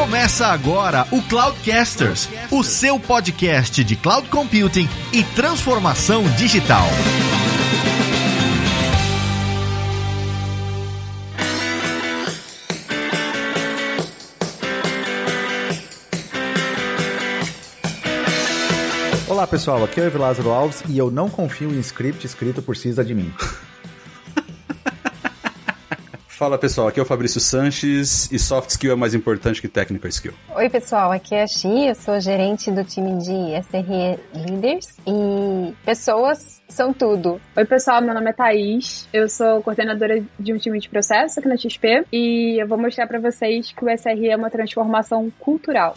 Começa agora o Cloudcasters, o seu podcast de cloud computing e transformação digital. Olá pessoal, aqui é o Evilázaro Alves e eu não confio em script escrito por sysadmin. Fala pessoal, aqui é o Fabrício Sanches e soft skill é mais importante que technical skill. Oi pessoal, aqui é a Xi, eu sou gerente do time de SRE Leaders e pessoas são tudo. Oi pessoal, meu nome é Thaís, eu sou coordenadora de um time de processo aqui na XP e eu vou mostrar para vocês que o SRE é uma transformação cultural.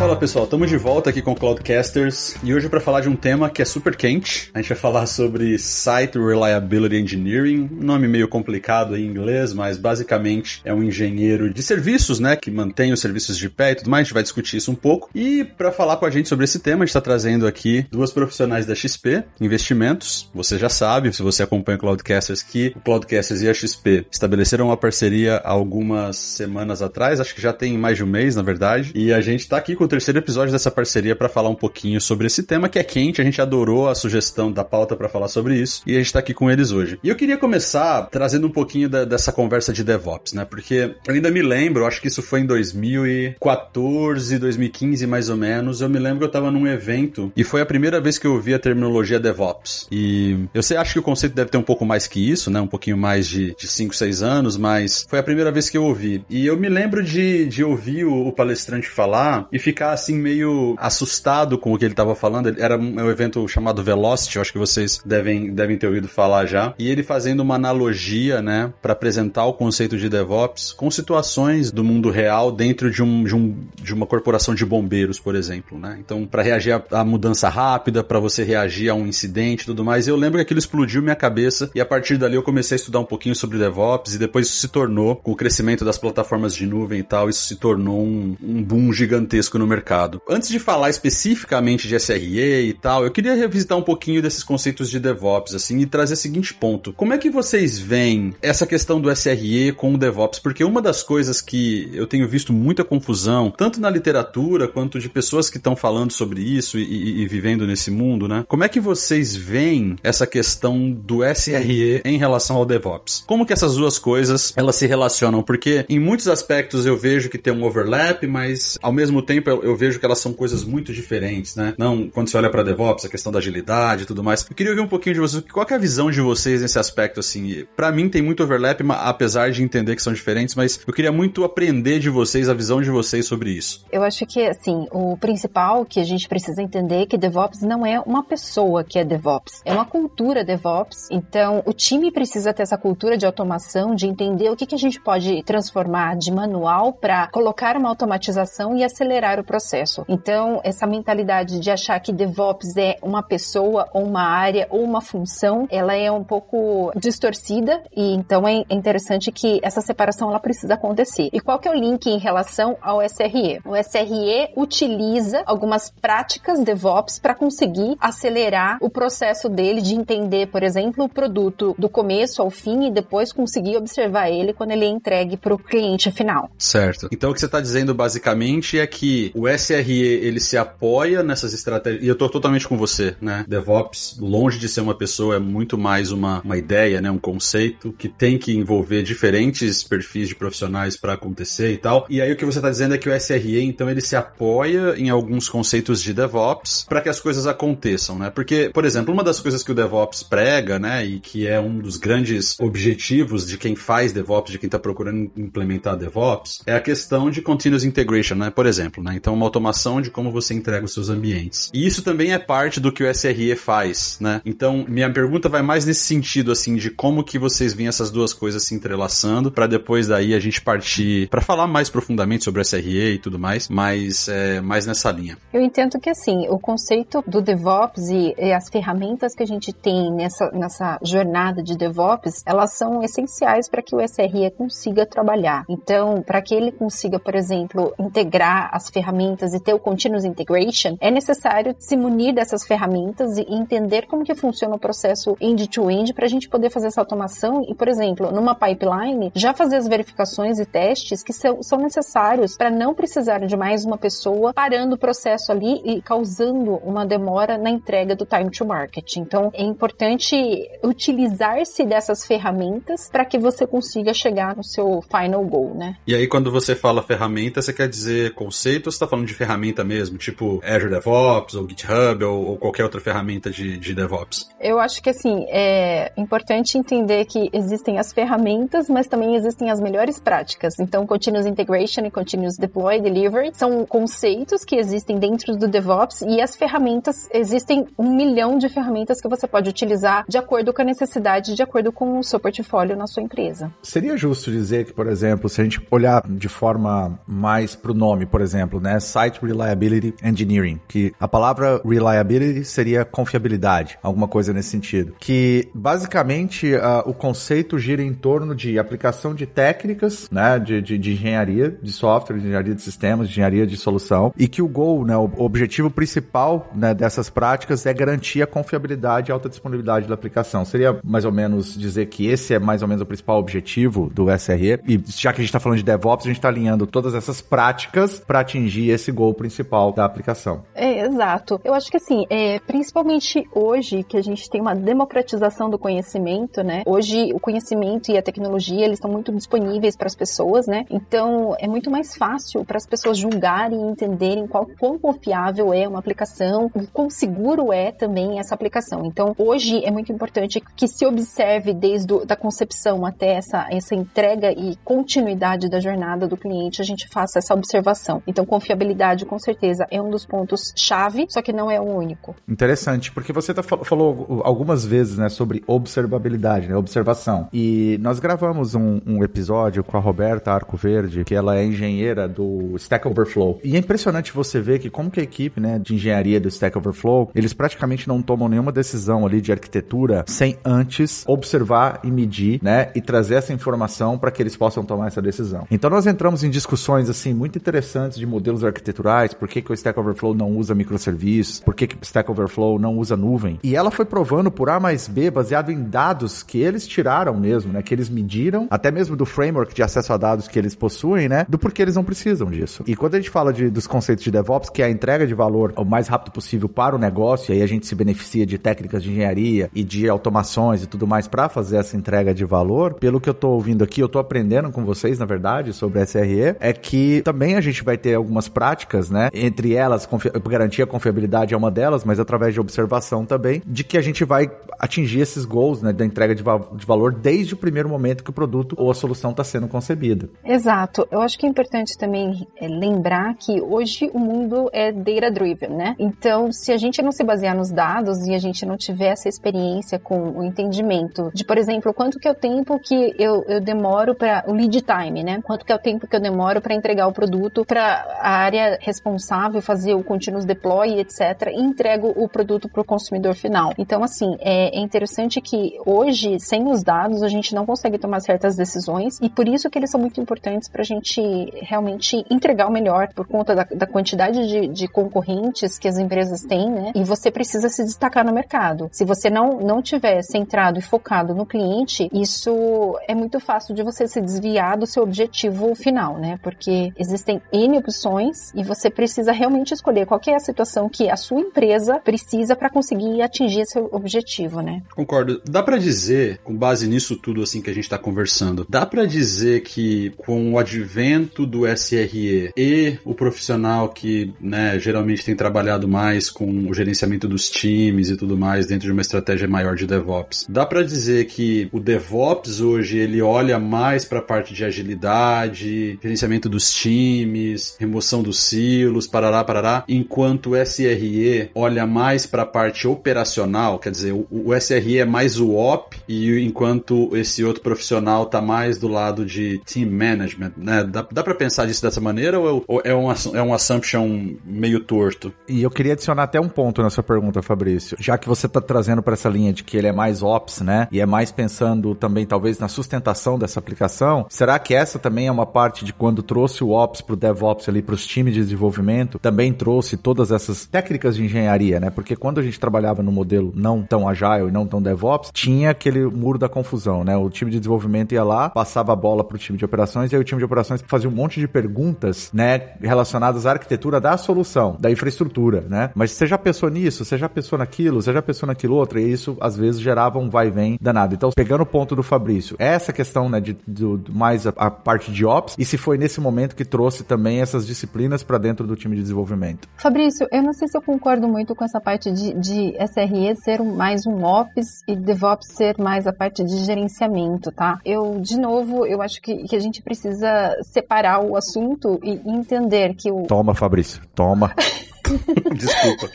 Fala pessoal, estamos de volta aqui com o Cloudcasters e hoje para falar de um tema que é super quente. A gente vai falar sobre Site Reliability Engineering, um nome meio complicado em inglês, mas basicamente é um engenheiro de serviços, né, que mantém os serviços de pé e tudo mais. A gente vai discutir isso um pouco. E para falar com a gente sobre esse tema, a gente está trazendo aqui duas profissionais da XP, investimentos. Você já sabe, se você acompanha o Cloudcasters, que o Cloudcasters e a XP estabeleceram uma parceria algumas semanas atrás, acho que já tem mais de um mês, na verdade. E a gente está aqui com terceiro episódio dessa parceria para falar um pouquinho sobre esse tema que é quente. A gente adorou a sugestão da pauta para falar sobre isso e a gente tá aqui com eles hoje. E eu queria começar trazendo um pouquinho da, dessa conversa de DevOps, né? Porque eu ainda me lembro, acho que isso foi em 2014, 2015 mais ou menos. Eu me lembro que eu tava num evento e foi a primeira vez que eu ouvi a terminologia DevOps. E eu sei, acho que o conceito deve ter um pouco mais que isso, né? Um pouquinho mais de 5, 6 anos, mas foi a primeira vez que eu ouvi. E eu me lembro de, de ouvir o, o palestrante falar e ficar ficar assim meio assustado com o que ele estava falando. Era um, evento chamado Velocity, eu acho que vocês devem, devem ter ouvido falar já. E ele fazendo uma analogia, né, para apresentar o conceito de DevOps com situações do mundo real dentro de, um, de, um, de uma corporação de bombeiros, por exemplo, né? Então, para reagir à mudança rápida, para você reagir a um incidente e tudo mais. Eu lembro que aquilo explodiu minha cabeça e a partir dali eu comecei a estudar um pouquinho sobre DevOps e depois isso se tornou, com o crescimento das plataformas de nuvem e tal, isso se tornou um, um boom gigantesco no mercado. Antes de falar especificamente de SRE e tal, eu queria revisitar um pouquinho desses conceitos de DevOps, assim, e trazer o seguinte ponto. Como é que vocês veem essa questão do SRE com o DevOps? Porque uma das coisas que eu tenho visto muita confusão, tanto na literatura quanto de pessoas que estão falando sobre isso e, e, e vivendo nesse mundo, né? Como é que vocês veem essa questão do SRE em relação ao DevOps? Como que essas duas coisas elas se relacionam? Porque em muitos aspectos eu vejo que tem um overlap, mas ao mesmo tempo eu, vejo que elas são coisas muito diferentes, né? Não, quando você olha para DevOps, a questão da agilidade e tudo mais. Eu queria ouvir um pouquinho de vocês, qual é a visão de vocês nesse aspecto, assim? Para mim tem muito overlap, apesar de entender que são diferentes, mas eu queria muito aprender de vocês, a visão de vocês sobre isso. Eu acho que, assim, o principal que a gente precisa entender é que DevOps não é uma pessoa que é DevOps, é uma cultura DevOps. Então, o time precisa ter essa cultura de automação, de entender o que, que a gente pode transformar de manual para colocar uma automatização e acelerar o processo. Então, essa mentalidade de achar que DevOps é uma pessoa ou uma área ou uma função, ela é um pouco distorcida e então é interessante que essa separação ela precisa acontecer. E qual que é o link em relação ao SRE? O SRE utiliza algumas práticas DevOps para conseguir acelerar o processo dele de entender, por exemplo, o produto do começo ao fim e depois conseguir observar ele quando ele é entregue para o cliente final. Certo. Então o que você está dizendo basicamente é que o SRE ele se apoia nessas estratégias, e eu tô totalmente com você, né? DevOps, longe de ser uma pessoa, é muito mais uma, uma ideia, né? Um conceito que tem que envolver diferentes perfis de profissionais para acontecer e tal. E aí o que você tá dizendo é que o SRE, então, ele se apoia em alguns conceitos de DevOps para que as coisas aconteçam, né? Porque, por exemplo, uma das coisas que o DevOps prega, né, e que é um dos grandes objetivos de quem faz DevOps, de quem tá procurando implementar DevOps, é a questão de continuous integration, né? Por exemplo, né? Então, uma automação de como você entrega os seus ambientes. E isso também é parte do que o SRE faz, né? Então, minha pergunta vai mais nesse sentido, assim, de como que vocês veem essas duas coisas se entrelaçando, para depois daí a gente partir para falar mais profundamente sobre SRE e tudo mais, mas é, mais nessa linha. Eu entendo que, assim, o conceito do DevOps e, e as ferramentas que a gente tem nessa, nessa jornada de DevOps, elas são essenciais para que o SRE consiga trabalhar. Então, para que ele consiga, por exemplo, integrar as ferramentas ferramentas e ter o continuous integration, é necessário se munir dessas ferramentas e entender como que funciona o processo end-to-end para a gente poder fazer essa automação e, por exemplo, numa pipeline, já fazer as verificações e testes que são, são necessários para não precisar de mais uma pessoa parando o processo ali e causando uma demora na entrega do time to market. Então, é importante utilizar-se dessas ferramentas para que você consiga chegar no seu final goal, né? E aí, quando você fala ferramenta, você quer dizer conceito ou você está falando de ferramenta mesmo? Tipo Azure DevOps ou GitHub ou, ou qualquer outra ferramenta de, de DevOps? Eu acho que, assim, é importante entender que existem as ferramentas, mas também existem as melhores práticas. Então, Continuous Integration e Continuous Deploy Delivery são conceitos que existem dentro do DevOps e as ferramentas, existem um milhão de ferramentas que você pode utilizar de acordo com a necessidade, de acordo com o seu portfólio na sua empresa. Seria justo dizer que, por exemplo, se a gente olhar de forma mais para o nome, por exemplo, né, Site Reliability Engineering, que a palavra reliability seria confiabilidade, alguma coisa nesse sentido, que basicamente uh, o conceito gira em torno de aplicação de técnicas, né, de, de, de engenharia de software, de engenharia de sistemas, de engenharia de solução, e que o goal, né, o objetivo principal né, dessas práticas é garantir a confiabilidade e alta disponibilidade da aplicação. Seria mais ou menos dizer que esse é mais ou menos o principal objetivo do SRE, e. Já que a gente está falando de DevOps, a gente está alinhando todas essas práticas para atingir esse goal principal da aplicação. É, exato. Eu acho que assim, é, principalmente hoje que a gente tem uma democratização do conhecimento, né? Hoje o conhecimento e a tecnologia, eles estão muito disponíveis para as pessoas, né? Então, é muito mais fácil para as pessoas julgarem e entenderem qual quão confiável é uma aplicação, e quão seguro é também essa aplicação. Então, hoje é muito importante que se observe desde a da concepção até essa, essa entrega e continuidade da jornada do cliente, a gente faça essa observação. Então, confiabilidade, com certeza, é um dos pontos chave, só que não é o único. Interessante, porque você tá, falou algumas vezes, né, sobre observabilidade, né, observação. E nós gravamos um, um episódio com a Roberta Arco Verde, que ela é engenheira do Stack Overflow. E é impressionante você ver que como que a equipe, né, de engenharia do Stack Overflow, eles praticamente não tomam nenhuma decisão ali de arquitetura sem antes observar e medir, né, e trazer essa informação para que eles possam tomar essa decisão. Então nós entramos em discussões assim muito interessantes de modelos arquiteturais, por que, que o Stack Overflow não usa microserviços, por que, que o Stack Overflow não usa nuvem. E ela foi provando por A mais B, baseado em dados que eles tiraram mesmo, né, que eles mediram, até mesmo do framework de acesso a dados que eles possuem, né, do porquê eles não precisam disso. E quando a gente fala de, dos conceitos de DevOps, que é a entrega de valor o mais rápido possível para o negócio, e aí a gente se beneficia de técnicas de engenharia e de automações e tudo mais para fazer essa entrega de valor, pelo que eu tô ouvindo aqui, eu tô aprendendo com vocês, na verdade, sobre SRE, é que também a gente vai ter algumas práticas, né? Entre elas, garantir a confiabilidade é uma delas, mas através de observação também, de que a gente vai atingir esses goals, né, da entrega de, va de valor desde o primeiro momento que o produto ou a solução está sendo concebida. Exato. Eu acho que é importante também é, lembrar que hoje o mundo é data-driven, né? Então, se a gente não se basear nos dados e a gente não tiver essa experiência com o entendimento de, por exemplo, quanto que é o tempo que eu, eu demoro para o lead time, né? Quanto que é o tempo que eu demoro para entregar o produto para a área responsável fazer o continuous deploy, etc. E entrego o produto para o consumidor final. Então, assim, é, é interessante que hoje, sem os dados, a gente não consegue tomar certas decisões e por isso que eles são muito importantes para a gente realmente entregar o melhor por conta da, da quantidade de, de, concorrentes que as empresas têm, né? E você precisa se destacar no mercado. Se você não, não tiver centrado e focado no cliente, isso é muito fácil de você se desviar do seu objetivo final, né? Porque existem N opções e você precisa realmente escolher qual é a situação que a sua empresa precisa para conseguir atingir esse objetivo, né? Concordo. Dá para dizer, com base nisso tudo assim que a gente está conversando, dá para dizer que com o advento do SRE e o profissional que, né, geralmente tem trabalhado mais com o gerenciamento dos times e tudo mais dentro de uma estratégia maior de DevOps, dá para dizer que o DevOps hoje ele olha mais para a parte de agilidade, gerenciamento dos times, remoção dos silos, parará, parará, enquanto o SRE olha mais para a parte operacional, quer dizer, o, o SRE é mais o op e enquanto esse outro profissional tá mais do lado de team management, né? Dá, dá para pensar disso dessa maneira ou, ou é, um, é um assumption meio torto? E eu queria adicionar até um ponto nessa pergunta, Fabrício. Já que você tá trazendo para essa linha de que ele é mais ops, né? E é mais pensando também talvez na sustentação dessa aplicação, será que essa também é uma parte de quando trouxe o ops pro DevOps ali pros times de desenvolvimento também trouxe todas essas técnicas de engenharia, né? Porque quando a gente trabalhava no modelo não tão agile e não tão DevOps, tinha aquele muro da confusão, né? O time de desenvolvimento ia lá, passava a bola pro time de operações e aí o time de operações fazia um monte de perguntas, né, relacionadas à arquitetura da solução, da infraestrutura, né? Mas você já pensou nisso? Você já pensou naquilo? Você já pensou naquilo outro? E isso às vezes gerava um vai e vem danado. Então, pegando o ponto do Fabrício, essa questão, né, de, de mais a, a parte de ops e se foi nesse momento que trouxe também essas disciplinas para dentro do time de desenvolvimento. Fabrício, eu não sei se eu concordo muito com essa parte de, de SRE ser mais um ops e DevOps ser mais a parte de gerenciamento, tá? Eu, de novo, eu acho que, que a gente precisa separar o assunto e entender que o. Toma, Fabrício, toma. Desculpa.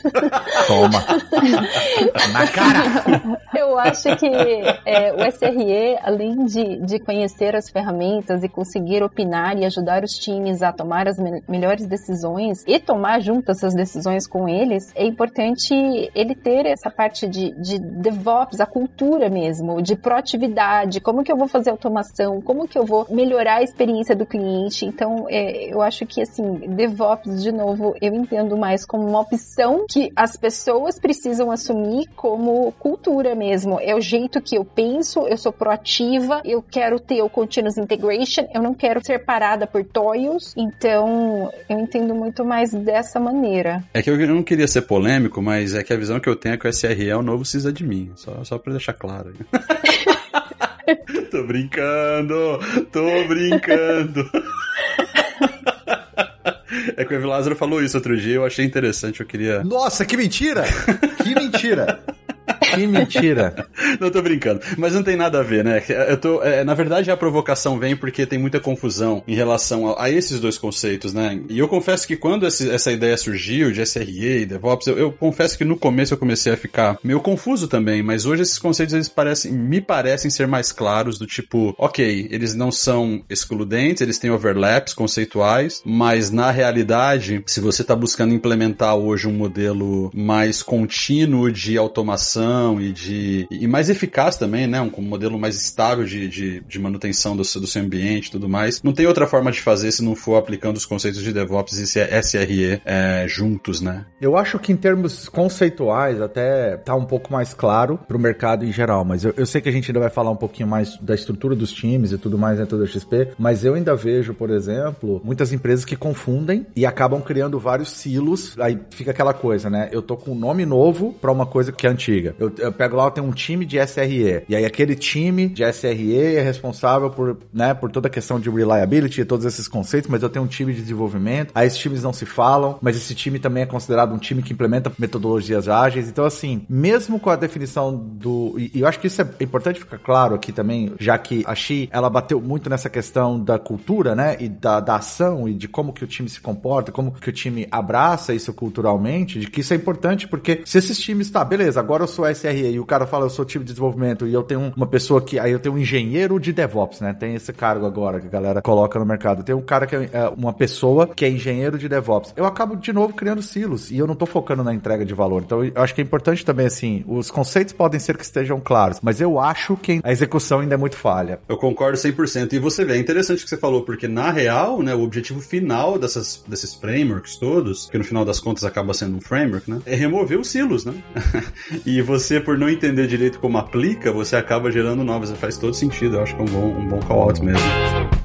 Toma. Na cara. Eu acho que é, o SRE, além de, de conhecer as ferramentas e conseguir opinar e ajudar os times a tomar as me melhores decisões e tomar junto essas decisões com eles, é importante ele ter essa parte de, de DevOps, a cultura mesmo, de proatividade, como que eu vou fazer automação, como que eu vou melhorar a experiência do cliente. Então, é, eu acho que, assim, DevOps, de novo, eu entendo mais como uma opção que as pessoas precisam assumir como cultura mesmo. É o jeito que eu penso, eu sou proativa, eu quero ter o continuous integration, eu não quero ser parada por toils. Então, eu entendo muito mais dessa maneira. É que eu não queria ser polêmico, mas é que a visão que eu tenho é que o SRE é o novo sysadmin. Só, só pra deixar claro. tô brincando, tô brincando. É que o Evi Lázaro falou isso outro dia, eu achei interessante, eu queria. Nossa, que mentira! que mentira! Que mentira. não tô brincando. Mas não tem nada a ver, né? Eu tô, é, na verdade, a provocação vem porque tem muita confusão em relação a, a esses dois conceitos, né? E eu confesso que quando esse, essa ideia surgiu de SRE e DevOps, eu, eu, confesso que no começo eu comecei a ficar meio confuso também, mas hoje esses conceitos eles parecem, me parecem ser mais claros, do tipo, ok, eles não são excludentes, eles têm overlaps conceituais, mas na realidade, se você está buscando implementar hoje um modelo mais contínuo de automação e de e mais eficaz também, né? Um, um modelo mais estável de, de, de manutenção do, do seu ambiente e tudo mais. Não tem outra forma de fazer se não for aplicando os conceitos de DevOps e SRE é, juntos, né? Eu acho que em termos conceituais até tá um pouco mais claro para o mercado em geral, mas eu, eu, sei que a gente ainda vai falar um pouquinho mais da estrutura dos times e tudo mais dentro da XP, mas eu ainda vejo, por exemplo, muitas empresas que confundem e acabam criando vários silos. Aí fica aquela coisa, né? Eu tô com um nome novo para uma coisa que é antiga. Eu, eu pego lá, tenho um time de SRE. E aí aquele time de SRE é responsável por, né, por toda a questão de reliability e todos esses conceitos, mas eu tenho um time de desenvolvimento. Aí esses times não se falam, mas esse time também é considerado um time que implementa metodologias ágeis. Então, assim, mesmo com a definição do. E, eu acho que isso é importante ficar claro aqui também, já que a Xi, ela bateu muito nessa questão da cultura, né? E da, da ação e de como que o time se comporta, como que o time abraça isso culturalmente, de que isso é importante, porque se esses times, tá, beleza, agora eu sou SRE e o cara fala, eu sou time de desenvolvimento e eu tenho uma pessoa que. Aí eu tenho um engenheiro de DevOps, né? Tem esse cargo agora que a galera coloca no mercado. Tem um cara que é, é uma pessoa que é engenheiro de DevOps. Eu acabo de novo criando silos e eu não tô focando na entrega de valor. Então eu acho que é importante também, assim, os conceitos podem ser que estejam claros, mas eu acho que a execução ainda é muito falha. Eu concordo 100%. E você vê, é interessante o que você falou, porque na real, né, o objetivo final dessas, desses frameworks todos, que no final das contas acaba sendo um framework, né, é remover os silos, né? e você, por não entender direito como aplica, você acaba gerando novas. Faz todo sentido. Eu acho que é um bom, um bom call-out mesmo.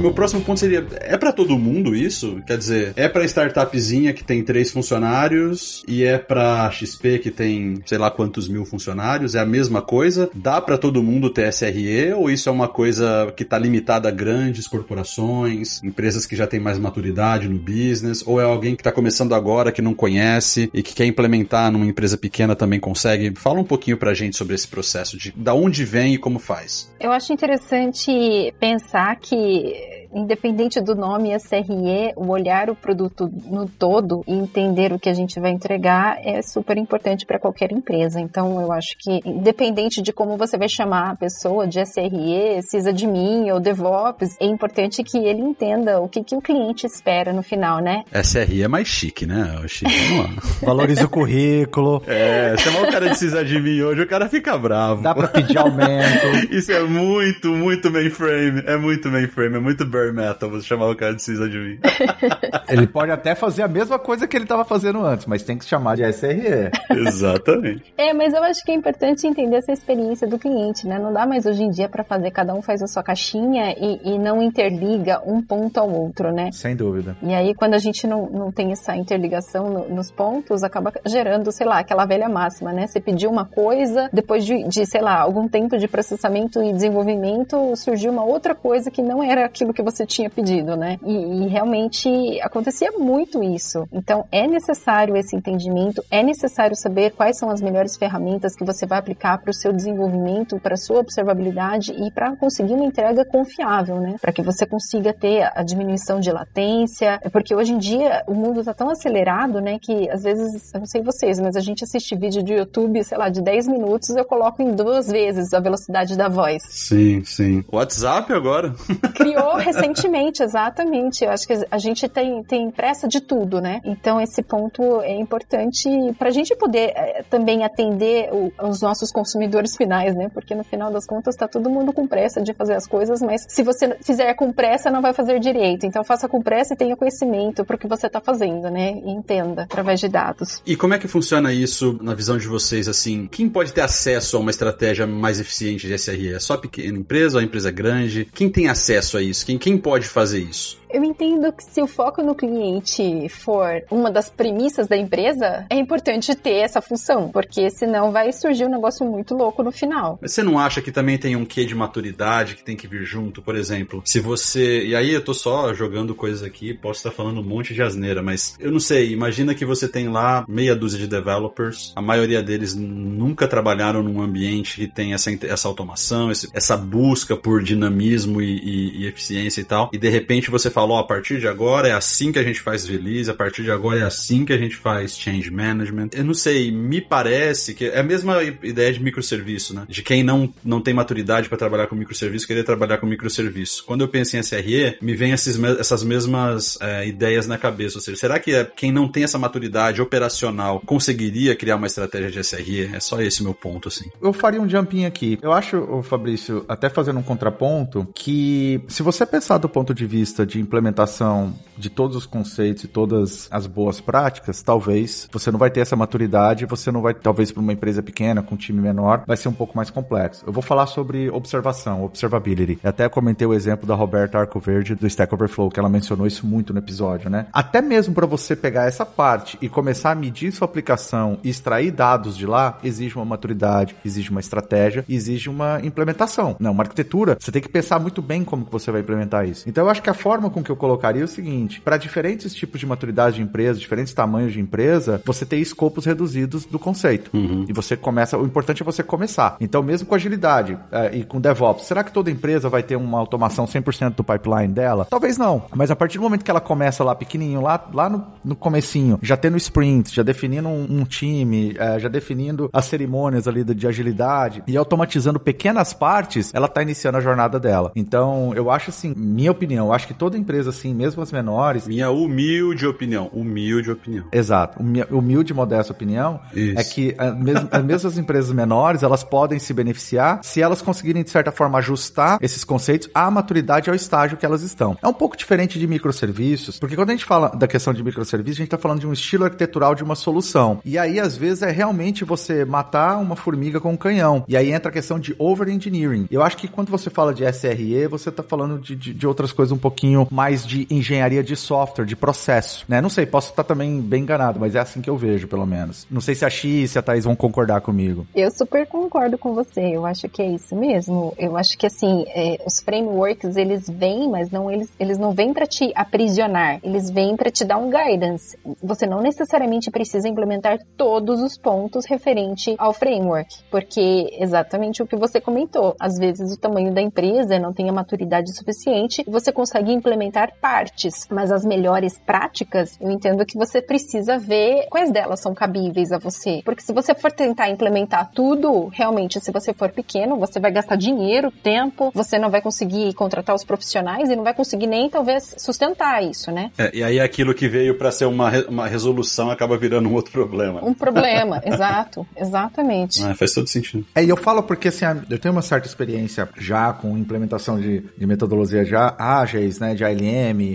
Meu próximo ponto seria: é para todo mundo isso? Quer dizer, é para startupzinha que tem três funcionários e é para XP que tem sei lá quantos mil funcionários? É a mesma coisa? Dá para todo mundo ter SRE ou isso é uma coisa que tá limitada a grandes corporações, empresas que já têm mais maturidade no business? Ou é alguém que tá começando agora, que não conhece e que quer implementar numa empresa pequena também consegue? Fala um pouquinho pra gente sobre esse processo de da onde vem e como faz. Eu acho interessante pensar que independente do nome SRE, o olhar o produto no todo e entender o que a gente vai entregar é super importante para qualquer empresa. Então, eu acho que, independente de como você vai chamar a pessoa de SRE, sysadmin ou DevOps, é importante que ele entenda o que, que o cliente espera no final, né? SRE é mais chique, né? O chique, Valorize o currículo. É, chamar o cara de sysadmin hoje, o cara fica bravo. Dá pra pedir aumento. Isso é muito, muito mainframe. É muito mainframe, é muito bare metal você chamar o cara de sysadmin. ele pode até fazer a mesma coisa que ele estava fazendo antes, mas tem que chamar de SRE. Exatamente. É, mas eu acho que é importante entender essa experiência do cliente, né? Não dá mais hoje em dia para fazer, cada um faz a sua caixinha e, e, não interliga um ponto ao outro, né? Sem dúvida. E aí, quando a gente não, não tem essa interligação no, nos pontos, acaba gerando, sei lá, aquela velha máxima, né? Você pediu uma coisa, depois de, de sei lá, algum tempo de processamento e desenvolvimento, surgiu uma outra coisa que não era aquilo que você tinha pedido, né? E, e realmente acontecia muito isso. Então, é necessário esse entendimento, é necessário saber quais são as melhores ferramentas que você vai aplicar para o seu desenvolvimento, para a sua observabilidade e para conseguir uma entrega confiável, né? Para que você consiga ter a diminuição de latência, porque hoje em dia o mundo está tão acelerado, né, que às vezes, eu não sei vocês, mas a gente assiste vídeo de YouTube, sei lá, de 10 minutos, eu coloco em duas vezes a velocidade da voz. Sim, sim. WhatsApp agora? Criou recentemente, exatamente. Eu acho que a gente tem, tem pressa de tudo, né? Então esse ponto é importante para a gente poder é, também atender o, os nossos consumidores finais, né? Porque no final das contas está todo mundo com pressa de fazer as coisas, mas se você fizer com pressa não vai fazer direito. Então faça com pressa e tenha conhecimento para o que você está fazendo, né? E entenda através de dados. E como é que funciona isso na visão de vocês? Assim, quem pode ter acesso a uma estratégia mais eficiente de SRE? É só pequena empresa ou a empresa grande? Quem tem acesso a isso? Quem, quem pode fazer isso? Eu entendo que se o foco no cliente for uma das premissas da empresa, é importante ter essa função, porque senão vai surgir um negócio muito louco no final. Mas você não acha que também tem um quê de maturidade que tem que vir junto? Por exemplo, se você. E aí eu tô só jogando coisas aqui, posso estar falando um monte de asneira, mas eu não sei. Imagina que você tem lá meia dúzia de developers, a maioria deles nunca trabalharam num ambiente que tem essa, essa automação, essa busca por dinamismo e, e, e eficiência e tal, e de repente você falou, a partir de agora é assim que a gente faz release, a partir de agora é assim que a gente faz change management. Eu não sei, me parece que é a mesma ideia de microserviço, né? De quem não, não tem maturidade para trabalhar com microserviço, querer trabalhar com microserviço. Quando eu penso em SRE, me vem esses, essas mesmas é, ideias na cabeça. Ou seja, será que é, quem não tem essa maturidade operacional conseguiria criar uma estratégia de SRE? É só esse meu ponto, assim. Eu faria um jumping aqui. Eu acho, Fabrício, até fazendo um contraponto, que se você pensar do ponto de vista de implementação de todos os conceitos e todas as boas práticas, talvez você não vai ter essa maturidade, você não vai, talvez para uma empresa pequena, com um time menor, vai ser um pouco mais complexo. Eu vou falar sobre observação, observability. Eu até comentei o exemplo da Roberta Arcoverde do Stack Overflow, que ela mencionou isso muito no episódio, né? Até mesmo para você pegar essa parte e começar a medir sua aplicação e extrair dados de lá, exige uma maturidade, exige uma estratégia, exige uma implementação. Não, uma arquitetura, você tem que pensar muito bem como que você vai implementar isso. Então eu acho que a forma com que eu colocaria é o seguinte: para diferentes tipos de maturidade de empresa, diferentes tamanhos de empresa, você tem escopos reduzidos do conceito. Uhum. E você começa, o importante é você começar. Então, mesmo com agilidade é, e com DevOps, será que toda empresa vai ter uma automação 100% do pipeline dela? Talvez não. Mas a partir do momento que ela começa lá pequenininho, lá, lá no, no comecinho, já tendo sprint, já definindo um, um time, é, já definindo as cerimônias ali de, de agilidade e automatizando pequenas partes, ela está iniciando a jornada dela. Então, eu acho assim, minha opinião, eu acho que toda empresa assim, mesmo as menores. Minha humilde opinião. Humilde opinião. Exato. Humilde e modesta opinião Isso. é que a, mesmo, as empresas menores, elas podem se beneficiar se elas conseguirem, de certa forma, ajustar esses conceitos à maturidade ao estágio que elas estão. É um pouco diferente de microserviços, porque quando a gente fala da questão de microserviços, a gente está falando de um estilo arquitetural de uma solução. E aí, às vezes, é realmente você matar uma formiga com um canhão. E aí entra a questão de over-engineering. Eu acho que quando você fala de SRE, você está falando de, de, de outras coisas um pouquinho mais de engenharia de software, de processo, né? Não sei, posso estar também bem enganado, mas é assim que eu vejo, pelo menos. Não sei se a X e a Thaís vão concordar comigo. Eu super concordo com você. Eu acho que é isso mesmo. Eu acho que assim, é, os frameworks eles vêm, mas não eles, eles não vêm para te aprisionar. Eles vêm para te dar um guidance. Você não necessariamente precisa implementar todos os pontos referente ao framework, porque exatamente o que você comentou. Às vezes o tamanho da empresa não tem a maturidade suficiente, você consegue implementar partes, mas as melhores práticas, eu entendo que você precisa ver quais delas são cabíveis a você. Porque se você for tentar implementar tudo, realmente, se você for pequeno, você vai gastar dinheiro, tempo, você não vai conseguir contratar os profissionais e não vai conseguir nem talvez sustentar isso, né? É, e aí aquilo que veio para ser uma, uma resolução acaba virando um outro problema. Um problema, exato, exatamente. Ah, faz todo sentido. É, e eu falo porque assim, eu tenho uma certa experiência já com implementação de, de metodologia já ágeis, né, de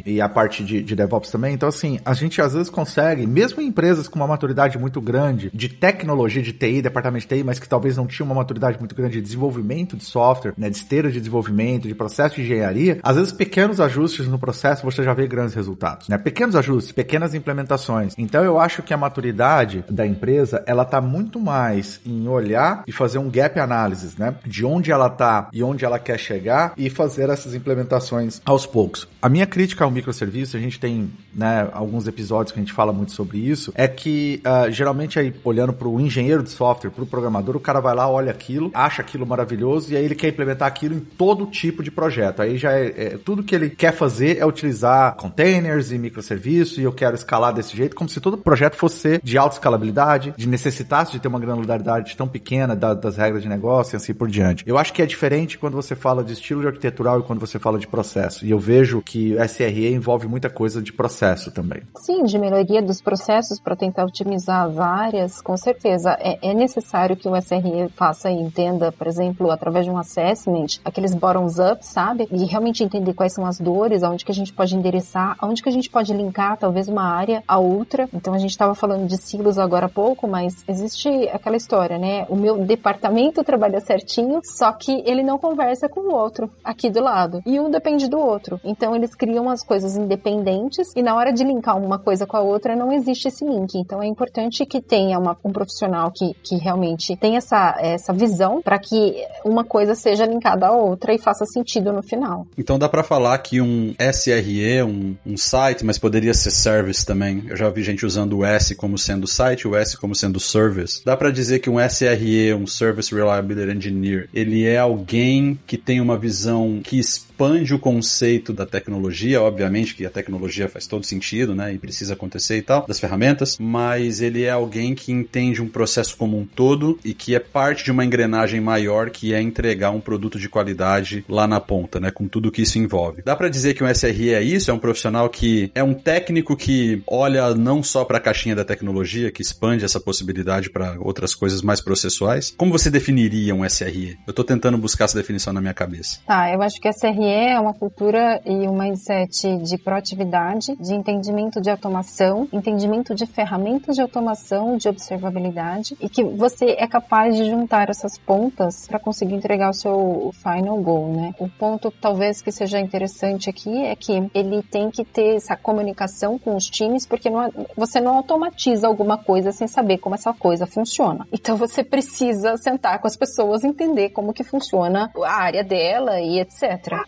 E a parte de, de DevOps também. Então, assim, a gente às vezes consegue, mesmo em empresas com uma maturidade muito grande de tecnologia de TI, departamento de TI, mas que talvez não tinha uma maturidade muito grande de desenvolvimento de software, né, de esteira de desenvolvimento, de processo de engenharia, às vezes pequenos ajustes no processo você já vê grandes resultados, né? Pequenos ajustes, pequenas implementações. Então eu acho que a maturidade da empresa, ela tá muito mais em olhar e fazer um gap analysis, né? De onde ela tá e onde ela quer chegar e fazer essas implementações aos poucos. A minha crítica ao microserviço, a gente tem, né, alguns episódios que a gente fala muito sobre isso, é que uh, geralmente aí olhando para o engenheiro de software, para o programador, o cara vai lá, olha aquilo, acha aquilo maravilhoso e aí ele quer implementar aquilo em todo tipo de projeto. Aí já é, é tudo que ele quer fazer é utilizar containers e microserviços e eu quero escalar desse jeito, como se todo projeto fosse de alta escalabilidade, de necessitasse de ter uma granularidade tão pequena da, das regras de negócio e assim por diante. Eu acho que é diferente quando você fala de estilo de arquitetural e quando você fala de processo. E eu vejo que o SRE envolve muita coisa de processo também. Sim, de melhoria dos processos para tentar otimizar as áreas, com certeza. É, é, necessário que o SRE faça e entenda, por exemplo, através de um assessment, aqueles bottoms up, sabe? E realmente entender quais são as dores, aonde que a gente pode endereçar, aonde que a gente pode linkar talvez uma área a outra. Então a gente estava falando de silos agora há pouco, mas existe aquela história, né? O meu departamento trabalha certinho, só que ele não conversa com o outro aqui do lado. E um depende do outro. Então eles criam as coisas independentes e na hora de linkar uma coisa com a outra não existe esse link. Então é importante que tenha uma, um profissional que, que realmente tenha essa, essa visão para que uma coisa seja linkada à outra e faça sentido no final. Então dá para falar que um SRE, um, um site, mas poderia ser service também. Eu já vi gente usando o S como sendo site, o S como sendo service. Dá para dizer que um SRE, um Service Reliability Engineer, ele é alguém que tem uma visão que expande o conceito da tecnologia, obviamente que a tecnologia faz todo sentido, né, e precisa acontecer e tal, das ferramentas, mas ele é alguém que entende um processo como um todo e que é parte de uma engrenagem maior que é entregar um produto de qualidade lá na ponta, né, com tudo que isso envolve. Dá para dizer que um SRE é isso, é um profissional que é um técnico que olha não só para a caixinha da tecnologia, que expande essa possibilidade para outras coisas mais processuais. Como você definiria um SRE? Eu tô tentando buscar essa definição na minha cabeça. Tá, eu acho que SRE é uma cultura e um mindset de proatividade, de entendimento de automação, entendimento de ferramentas de automação, de observabilidade e que você é capaz de juntar essas pontas para conseguir entregar o seu final goal, né? O ponto talvez que seja interessante aqui é que ele tem que ter essa comunicação com os times, porque não, você não automatiza alguma coisa sem saber como essa coisa funciona. Então você precisa sentar com as pessoas, entender como que funciona a área dela e etc.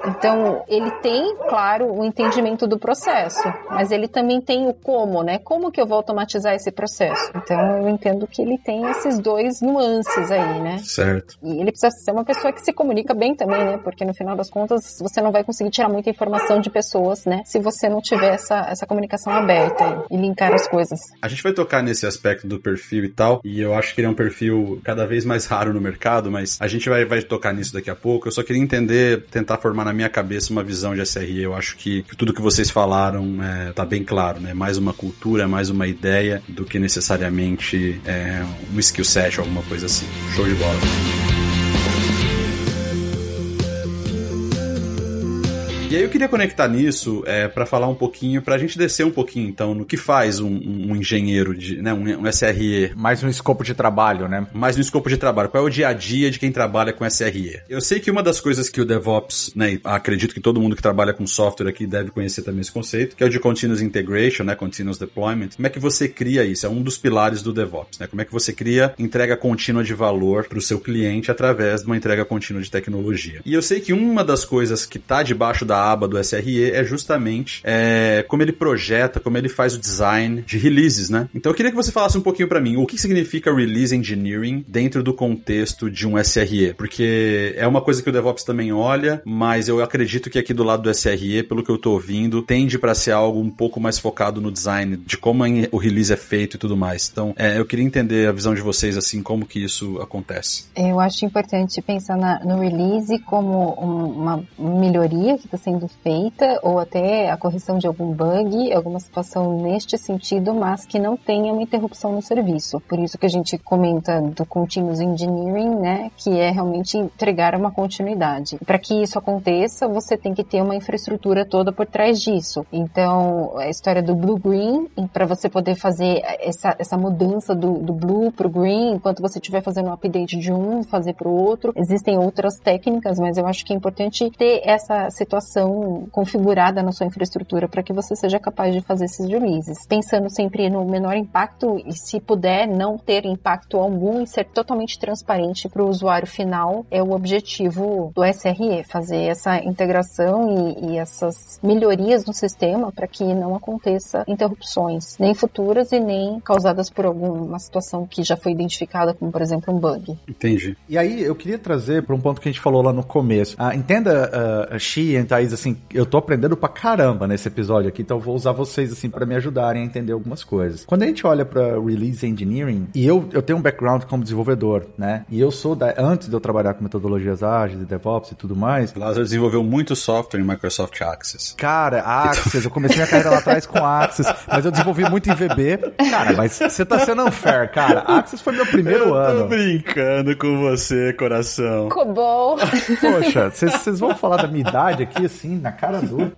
Então, ele tem, claro, o entendimento do processo, mas ele também tem o como, né? Como que eu vou automatizar esse processo? Então, eu entendo que ele tem esses dois nuances aí, né? Certo. E ele precisa ser uma pessoa que se comunica bem também, né? Porque no final das contas, você não vai conseguir tirar muita informação de pessoas, né? Se você não tiver essa, essa comunicação aberta e linkar as coisas. A gente vai tocar nesse aspecto do perfil e tal, e eu acho que ele é um perfil cada vez mais raro no mercado, mas a gente vai, vai tocar nisso daqui a pouco. Eu só queria entender, tentar formar na minha cabeça uma visão de SRE. Eu acho que, tudo que vocês falaram é, tá bem claro, né? Mais uma cultura, mais uma ideia do que necessariamente é, um skill set alguma coisa assim. Show de bola. E aí eu queria conectar nisso é, para falar um pouquinho, pra gente descer um pouquinho então no que faz um, um engenheiro, de, né, um, um SRE. Mais um escopo de trabalho, né? Mais um escopo de trabalho. Qual é o dia a dia de quem trabalha com SRE? Eu sei que uma das coisas que o DevOps, né, acredito que todo mundo que trabalha com software aqui deve conhecer também esse conceito, que é o de Continuous Integration, né, Continuous Deployment. Como é que você cria isso? É um dos pilares do DevOps, né? Como é que você cria entrega contínua de valor para o seu cliente através de uma entrega contínua de tecnologia. E eu sei que uma das coisas que está debaixo da aba do SRE é justamente é, como ele projeta, como ele faz o design de releases, né? Então eu queria que você falasse um pouquinho para mim o que significa release engineering dentro do contexto de um SRE, porque é uma coisa que o DevOps também olha, mas eu acredito que aqui do lado do SRE, pelo que eu tô ouvindo, tende para ser algo um pouco mais focado no design de como o release é feito e tudo mais. Então, é, eu queria entender a visão de vocês assim, como que isso acontece. Eu acho importante pensar na, no release como um, uma melhoria que está sendo feita ou até a correção de algum bug, alguma situação neste sentido, mas que não tenha uma interrupção no serviço. Por isso que a gente comenta do continuous engineering, né, que é realmente entregar uma continuidade. Para que isso aconteça, você tem que ter uma infraestrutura toda por trás disso. Então, a história do blue green, para você poder fazer essa, essa mudança do, do blue para o green, enquanto você estiver fazendo um update de um, fazer para o outro. Existem outras técnicas, mas eu acho que é importante ter essa situação configurada na sua infraestrutura para que você seja capaz de fazer esses releases. Pensando sempre no menor impacto e se puder não ter impacto algum e ser totalmente transparente para o usuário final é o objetivo do SRE, fazer essa integração e, e essas melhorias no sistema para que não aconteça interrupções, nem futuras e nem causadas por alguma situação que já foi identificada, como por exemplo um bug. Entendi. E aí eu queria trazer para um ponto que a gente falou lá no começo. Ah, entenda, uh, Xi e Thaís, assim, eu tô aprendendo pra caramba nesse episódio aqui, então eu vou usar vocês assim para me ajudarem a entender algumas coisas. Quando a gente olha para release engineering, e eu, eu tenho um background como desenvolvedor, né? E eu sou da, antes de eu trabalhar com metodologias ágeis e DevOps e tudo mais. Lázaro desenvolveu muito software em Microsoft Access. Cara, Access, eu comecei minha carreira lá atrás com Access, mas eu desenvolvi muito em VB. Cara, mas você tá sendo unfair, cara. Access foi meu primeiro eu ano. Tô brincando com você, coração. Cobol. Poxa, vocês vão falar da minha idade aqui, assim, na cara dura.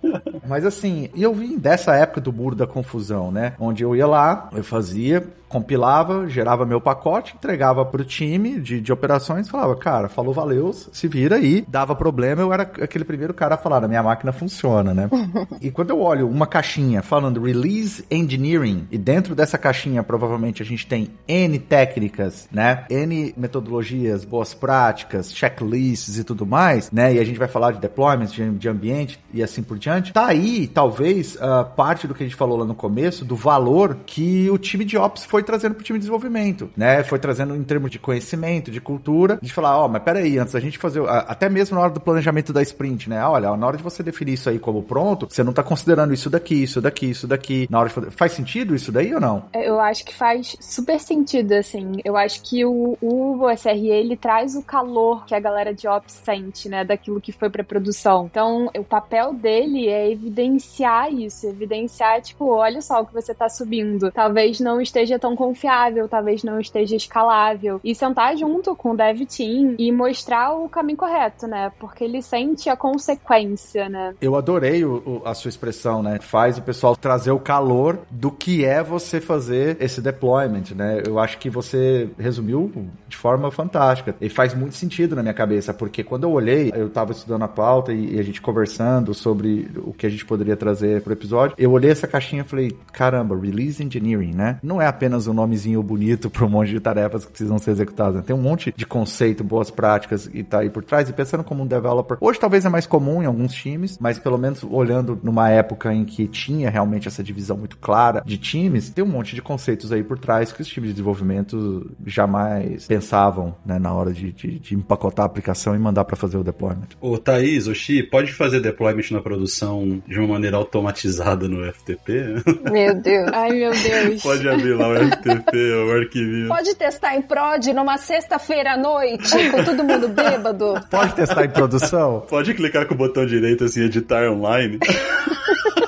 Mas assim, eu vim dessa época do muro da confusão, né? Onde eu ia lá, eu fazia, compilava, gerava meu pacote, entregava pro time de, de operações, falava, cara, falou valeu, se vira aí, dava problema, eu era aquele primeiro cara a falar, a minha máquina funciona, né? e quando eu olho uma caixinha falando Release Engineering, e dentro dessa caixinha provavelmente a gente tem N técnicas, né? N metodologias, boas práticas, checklists e tudo mais, né? E a gente vai falar de deployments, de, de ambiente e assim por diante. Tá aí, talvez, uh, parte do que a gente falou lá no começo, do valor que o time de Ops foi trazendo pro time de desenvolvimento, né? Foi trazendo em termos de conhecimento, de cultura, de falar, ó, oh, mas peraí, antes da gente fazer, até mesmo na hora do planejamento da sprint, né? Olha, na hora de você definir isso aí como pronto, você não tá considerando isso daqui, isso daqui, isso daqui, na hora de fazer, faz sentido isso daí ou não? Eu acho que faz super sentido, assim, eu acho que o, o ele traz o calor que a galera de Ops sente, né, daquilo que foi pra produção. Então, o papel dele é evidenciar isso, evidenciar, tipo, olha só o que você tá subindo, talvez não esteja tão confiável, talvez não esteja escalável. E sentar junto com o dev team e mostrar o caminho correto, né? Porque ele sente a consequência, né? Eu adorei o, o, a sua expressão, né? Faz o pessoal trazer o calor do que é você fazer esse deployment, né? Eu acho que você resumiu de forma fantástica. E faz muito sentido na minha cabeça, porque quando eu olhei, eu tava estudando a pauta e, e a gente conversando sobre o que a gente poderia trazer pro episódio, eu olhei essa caixinha e falei, caramba, release engineering, né? Não é apenas um nomezinho bonito para um monte de tarefas que precisam ser executadas. Né? Tem um monte de conceito, boas práticas e tá aí por trás. E pensando como um developer, hoje talvez é mais comum em alguns times, mas pelo menos olhando numa época em que tinha realmente essa divisão muito clara de times, tem um monte de conceitos aí por trás que os times de desenvolvimento jamais pensavam né, na hora de, de, de empacotar a aplicação e mandar para fazer o deployment. O Thaís, o Xi, pode fazer deployment na produção de uma maneira automatizada no FTP? Meu Deus. Ai, meu Deus. pode abrir lá o FTP, o arquivinho. Pode testar em prod numa sexta-feira à noite, com todo mundo bêbado. Pode testar em produção? Pode clicar com o botão direito assim, editar online.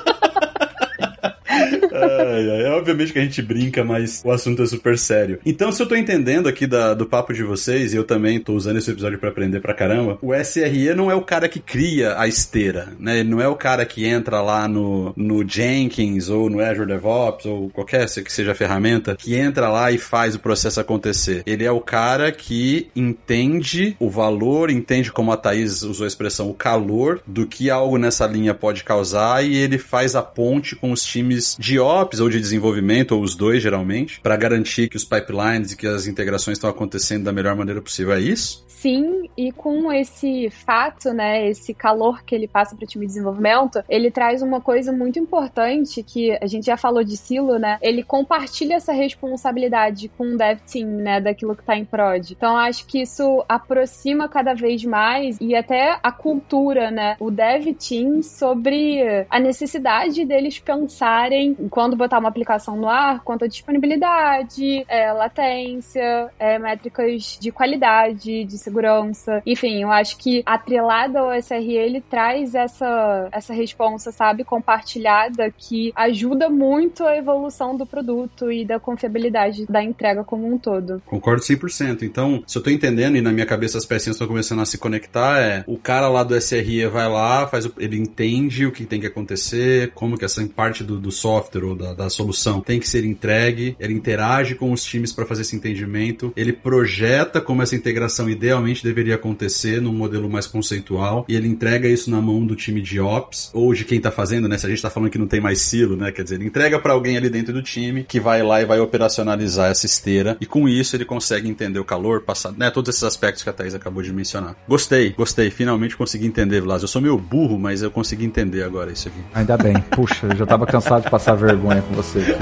é, obviamente que a gente brinca, mas o assunto é super sério. Então, se eu tô entendendo aqui da, do papo de vocês, e eu também tô usando esse episódio para aprender pra caramba, o SRE não é o cara que cria a esteira, né? Ele não é o cara que entra lá no, no Jenkins ou no Azure DevOps ou qualquer que seja a ferramenta, que entra lá e faz o processo acontecer. Ele é o cara que entende o valor, entende como a Thaís usou a expressão, o calor do que algo nessa linha pode causar e ele faz a ponte com os times de ops ou de desenvolvimento, ou os dois geralmente, para garantir que os pipelines e que as integrações estão acontecendo da melhor maneira possível. É isso? Sim, e com esse fato, né, esse calor que ele passa para o time de desenvolvimento, ele traz uma coisa muito importante que a gente já falou de silo, né? Ele compartilha essa responsabilidade com o dev team, né, daquilo que está em prod. Então acho que isso aproxima cada vez mais e até a cultura, né, o dev team sobre a necessidade deles pensarem quando botar uma aplicação no ar, quanto a disponibilidade, é, latência, é, métricas de qualidade, de segurança. Enfim, eu acho que atrelado ao SRE, ele traz essa, essa responsa, sabe, compartilhada que ajuda muito a evolução do produto e da confiabilidade da entrega como um todo. Concordo 100%. Então, se eu tô entendendo e na minha cabeça as pecinhas estão começando a se conectar, é o cara lá do SRE vai lá, faz ele entende o que tem que acontecer, como que essa parte do, do software da, da solução tem que ser entregue, ele interage com os times para fazer esse entendimento, ele projeta como essa integração ideal realmente deveria acontecer num modelo mais conceitual e ele entrega isso na mão do time de ops ou de quem tá fazendo, né? Se a gente tá falando que não tem mais silo, né? Quer dizer, ele entrega para alguém ali dentro do time que vai lá e vai operacionalizar essa esteira e com isso ele consegue entender o calor, passar, né? Todos esses aspectos que a Thaís acabou de mencionar. Gostei, gostei. Finalmente consegui entender, Vlas. Eu sou meio burro, mas eu consegui entender agora isso aqui. Ainda bem. Puxa, eu já tava cansado de passar vergonha com você aqui.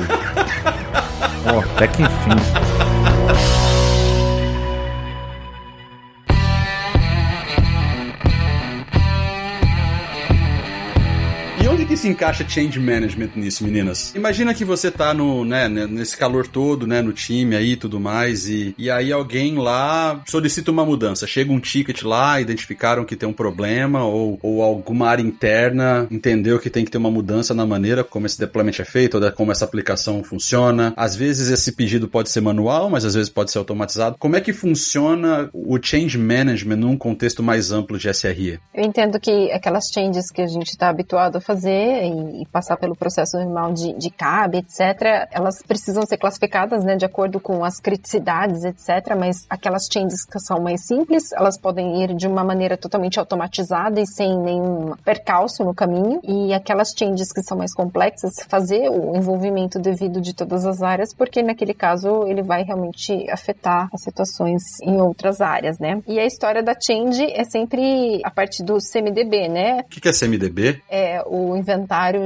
Oh, até que enfim. Encaixa change management nisso, meninas? Imagina que você tá no, né, nesse calor todo, né, no time aí e tudo mais, e, e aí alguém lá solicita uma mudança. Chega um ticket lá, identificaram que tem um problema, ou, ou alguma área interna entendeu que tem que ter uma mudança na maneira como esse deployment é feito, ou como essa aplicação funciona. Às vezes esse pedido pode ser manual, mas às vezes pode ser automatizado. Como é que funciona o change management num contexto mais amplo de SRE? Eu entendo que aquelas changes que a gente está habituado a fazer e, e passar pelo processo normal de, de CAB, etc., elas precisam ser classificadas né, de acordo com as criticidades, etc., mas aquelas changes que são mais simples, elas podem ir de uma maneira totalmente automatizada e sem nenhum percalço no caminho, e aquelas changes que são mais complexas, fazer o envolvimento devido de todas as áreas, porque naquele caso ele vai realmente afetar as situações em outras áreas, né? E a história da change é sempre a parte do CMDB, né? O que, que é CMDB? É o inventário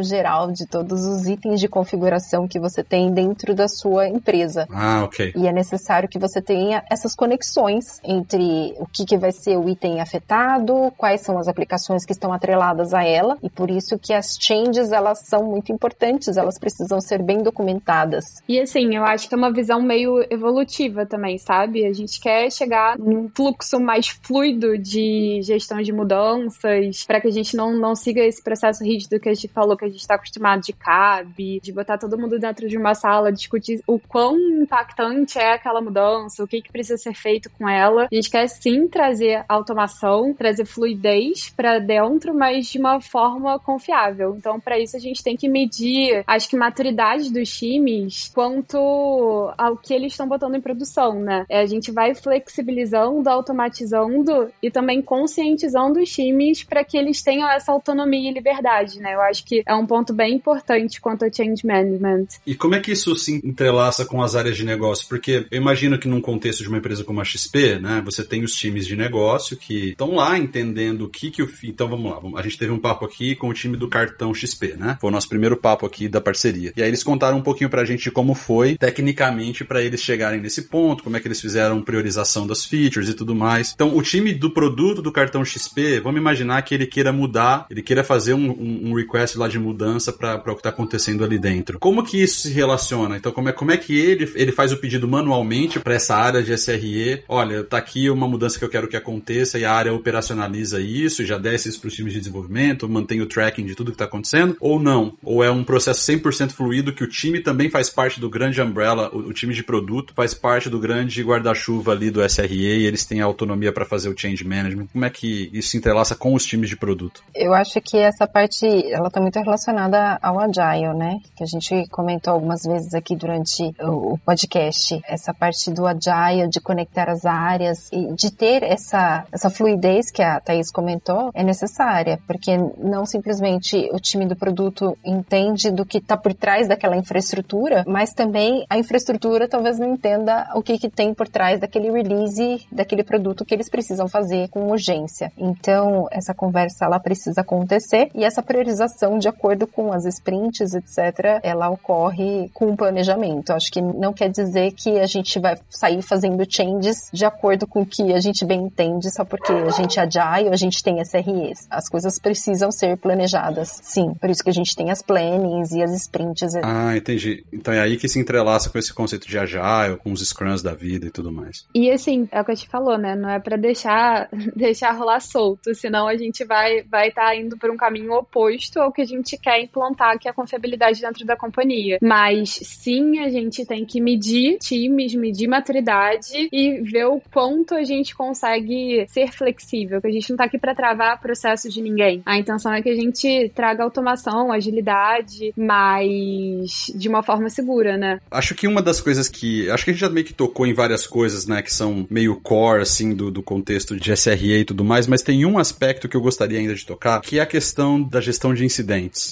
geral de todos os itens de configuração que você tem dentro da sua empresa. Ah, ok. E é necessário que você tenha essas conexões entre o que, que vai ser o item afetado, quais são as aplicações que estão atreladas a ela, e por isso que as changes elas são muito importantes, elas precisam ser bem documentadas. E assim, eu acho que é uma visão meio evolutiva também, sabe? A gente quer chegar num fluxo mais fluido de gestão de mudanças, para que a gente não, não siga esse processo rígido que a gente falou que a gente está acostumado de CAB, de botar todo mundo dentro de uma sala, discutir o quão impactante é aquela mudança, o que, que precisa ser feito com ela. A gente quer sim trazer automação, trazer fluidez para dentro, mas de uma forma confiável. Então, para isso, a gente tem que medir, acho que maturidade dos times quanto ao que eles estão botando em produção, né? É, a gente vai flexibilizando, automatizando e também conscientizando os times para que eles tenham essa autonomia e liberdade, né? Eu acho que é um ponto bem importante quanto a change management. E como é que isso se entrelaça com as áreas de negócio? Porque eu imagino que num contexto de uma empresa como a XP, né, você tem os times de negócio que estão lá entendendo o que que o então vamos lá, a gente teve um papo aqui com o time do cartão XP, né? Foi o nosso primeiro papo aqui da parceria. E aí eles contaram um pouquinho pra gente como foi tecnicamente para eles chegarem nesse ponto, como é que eles fizeram priorização das features e tudo mais. Então, o time do produto do cartão XP, vamos imaginar que ele queira mudar, ele queira fazer um, um, um request lá de mudança para o que está acontecendo ali dentro. Como que isso se relaciona? Então, como é, como é que ele, ele faz o pedido manualmente para essa área de SRE? Olha, tá aqui uma mudança que eu quero que aconteça e a área operacionaliza isso, já desce isso para os times de desenvolvimento, mantém o tracking de tudo que está acontecendo? Ou não? Ou é um processo 100% fluido que o time também faz parte do grande umbrella, o, o time de produto faz parte do grande guarda-chuva ali do SRE e eles têm autonomia para fazer o change management? Como é que isso se entrelaça com os times de produto? Eu acho que essa parte, ela está muito relacionada ao Agile, né? Que a gente comentou algumas vezes aqui durante o podcast. Essa parte do Agile, de conectar as áreas e de ter essa, essa fluidez que a Thaís comentou, é necessária, porque não simplesmente o time do produto entende do que está por trás daquela infraestrutura, mas também a infraestrutura talvez não entenda o que, que tem por trás daquele release, daquele produto que eles precisam fazer com urgência. Então, essa conversa ela precisa acontecer e essa priorização de acordo com as sprints, etc., ela ocorre com um planejamento. Acho que não quer dizer que a gente vai sair fazendo changes de acordo com o que a gente bem entende, só porque a gente é agile, a gente tem SREs. As coisas precisam ser planejadas, sim. Por isso que a gente tem as plannings e as sprints. Ah, entendi. Então é aí que se entrelaça com esse conceito de agile, com os scrums da vida e tudo mais. E assim, é o que a gente falou, né? Não é para deixar deixar rolar solto, senão a gente vai vai estar tá indo por um caminho oposto ao que a gente quer implantar, que é a confiabilidade dentro da companhia. Mas sim, a gente tem que medir times, medir maturidade e ver o quanto a gente consegue ser flexível, que a gente não tá aqui para travar processo de ninguém. A intenção é que a gente traga automação, agilidade, mas de uma forma segura, né? Acho que uma das coisas que. Acho que a gente já meio que tocou em várias coisas, né? Que são meio core, assim, do, do contexto de SRE e tudo mais, mas tem um aspecto que eu gostaria ainda de tocar, que é a questão da gestão de incidentes,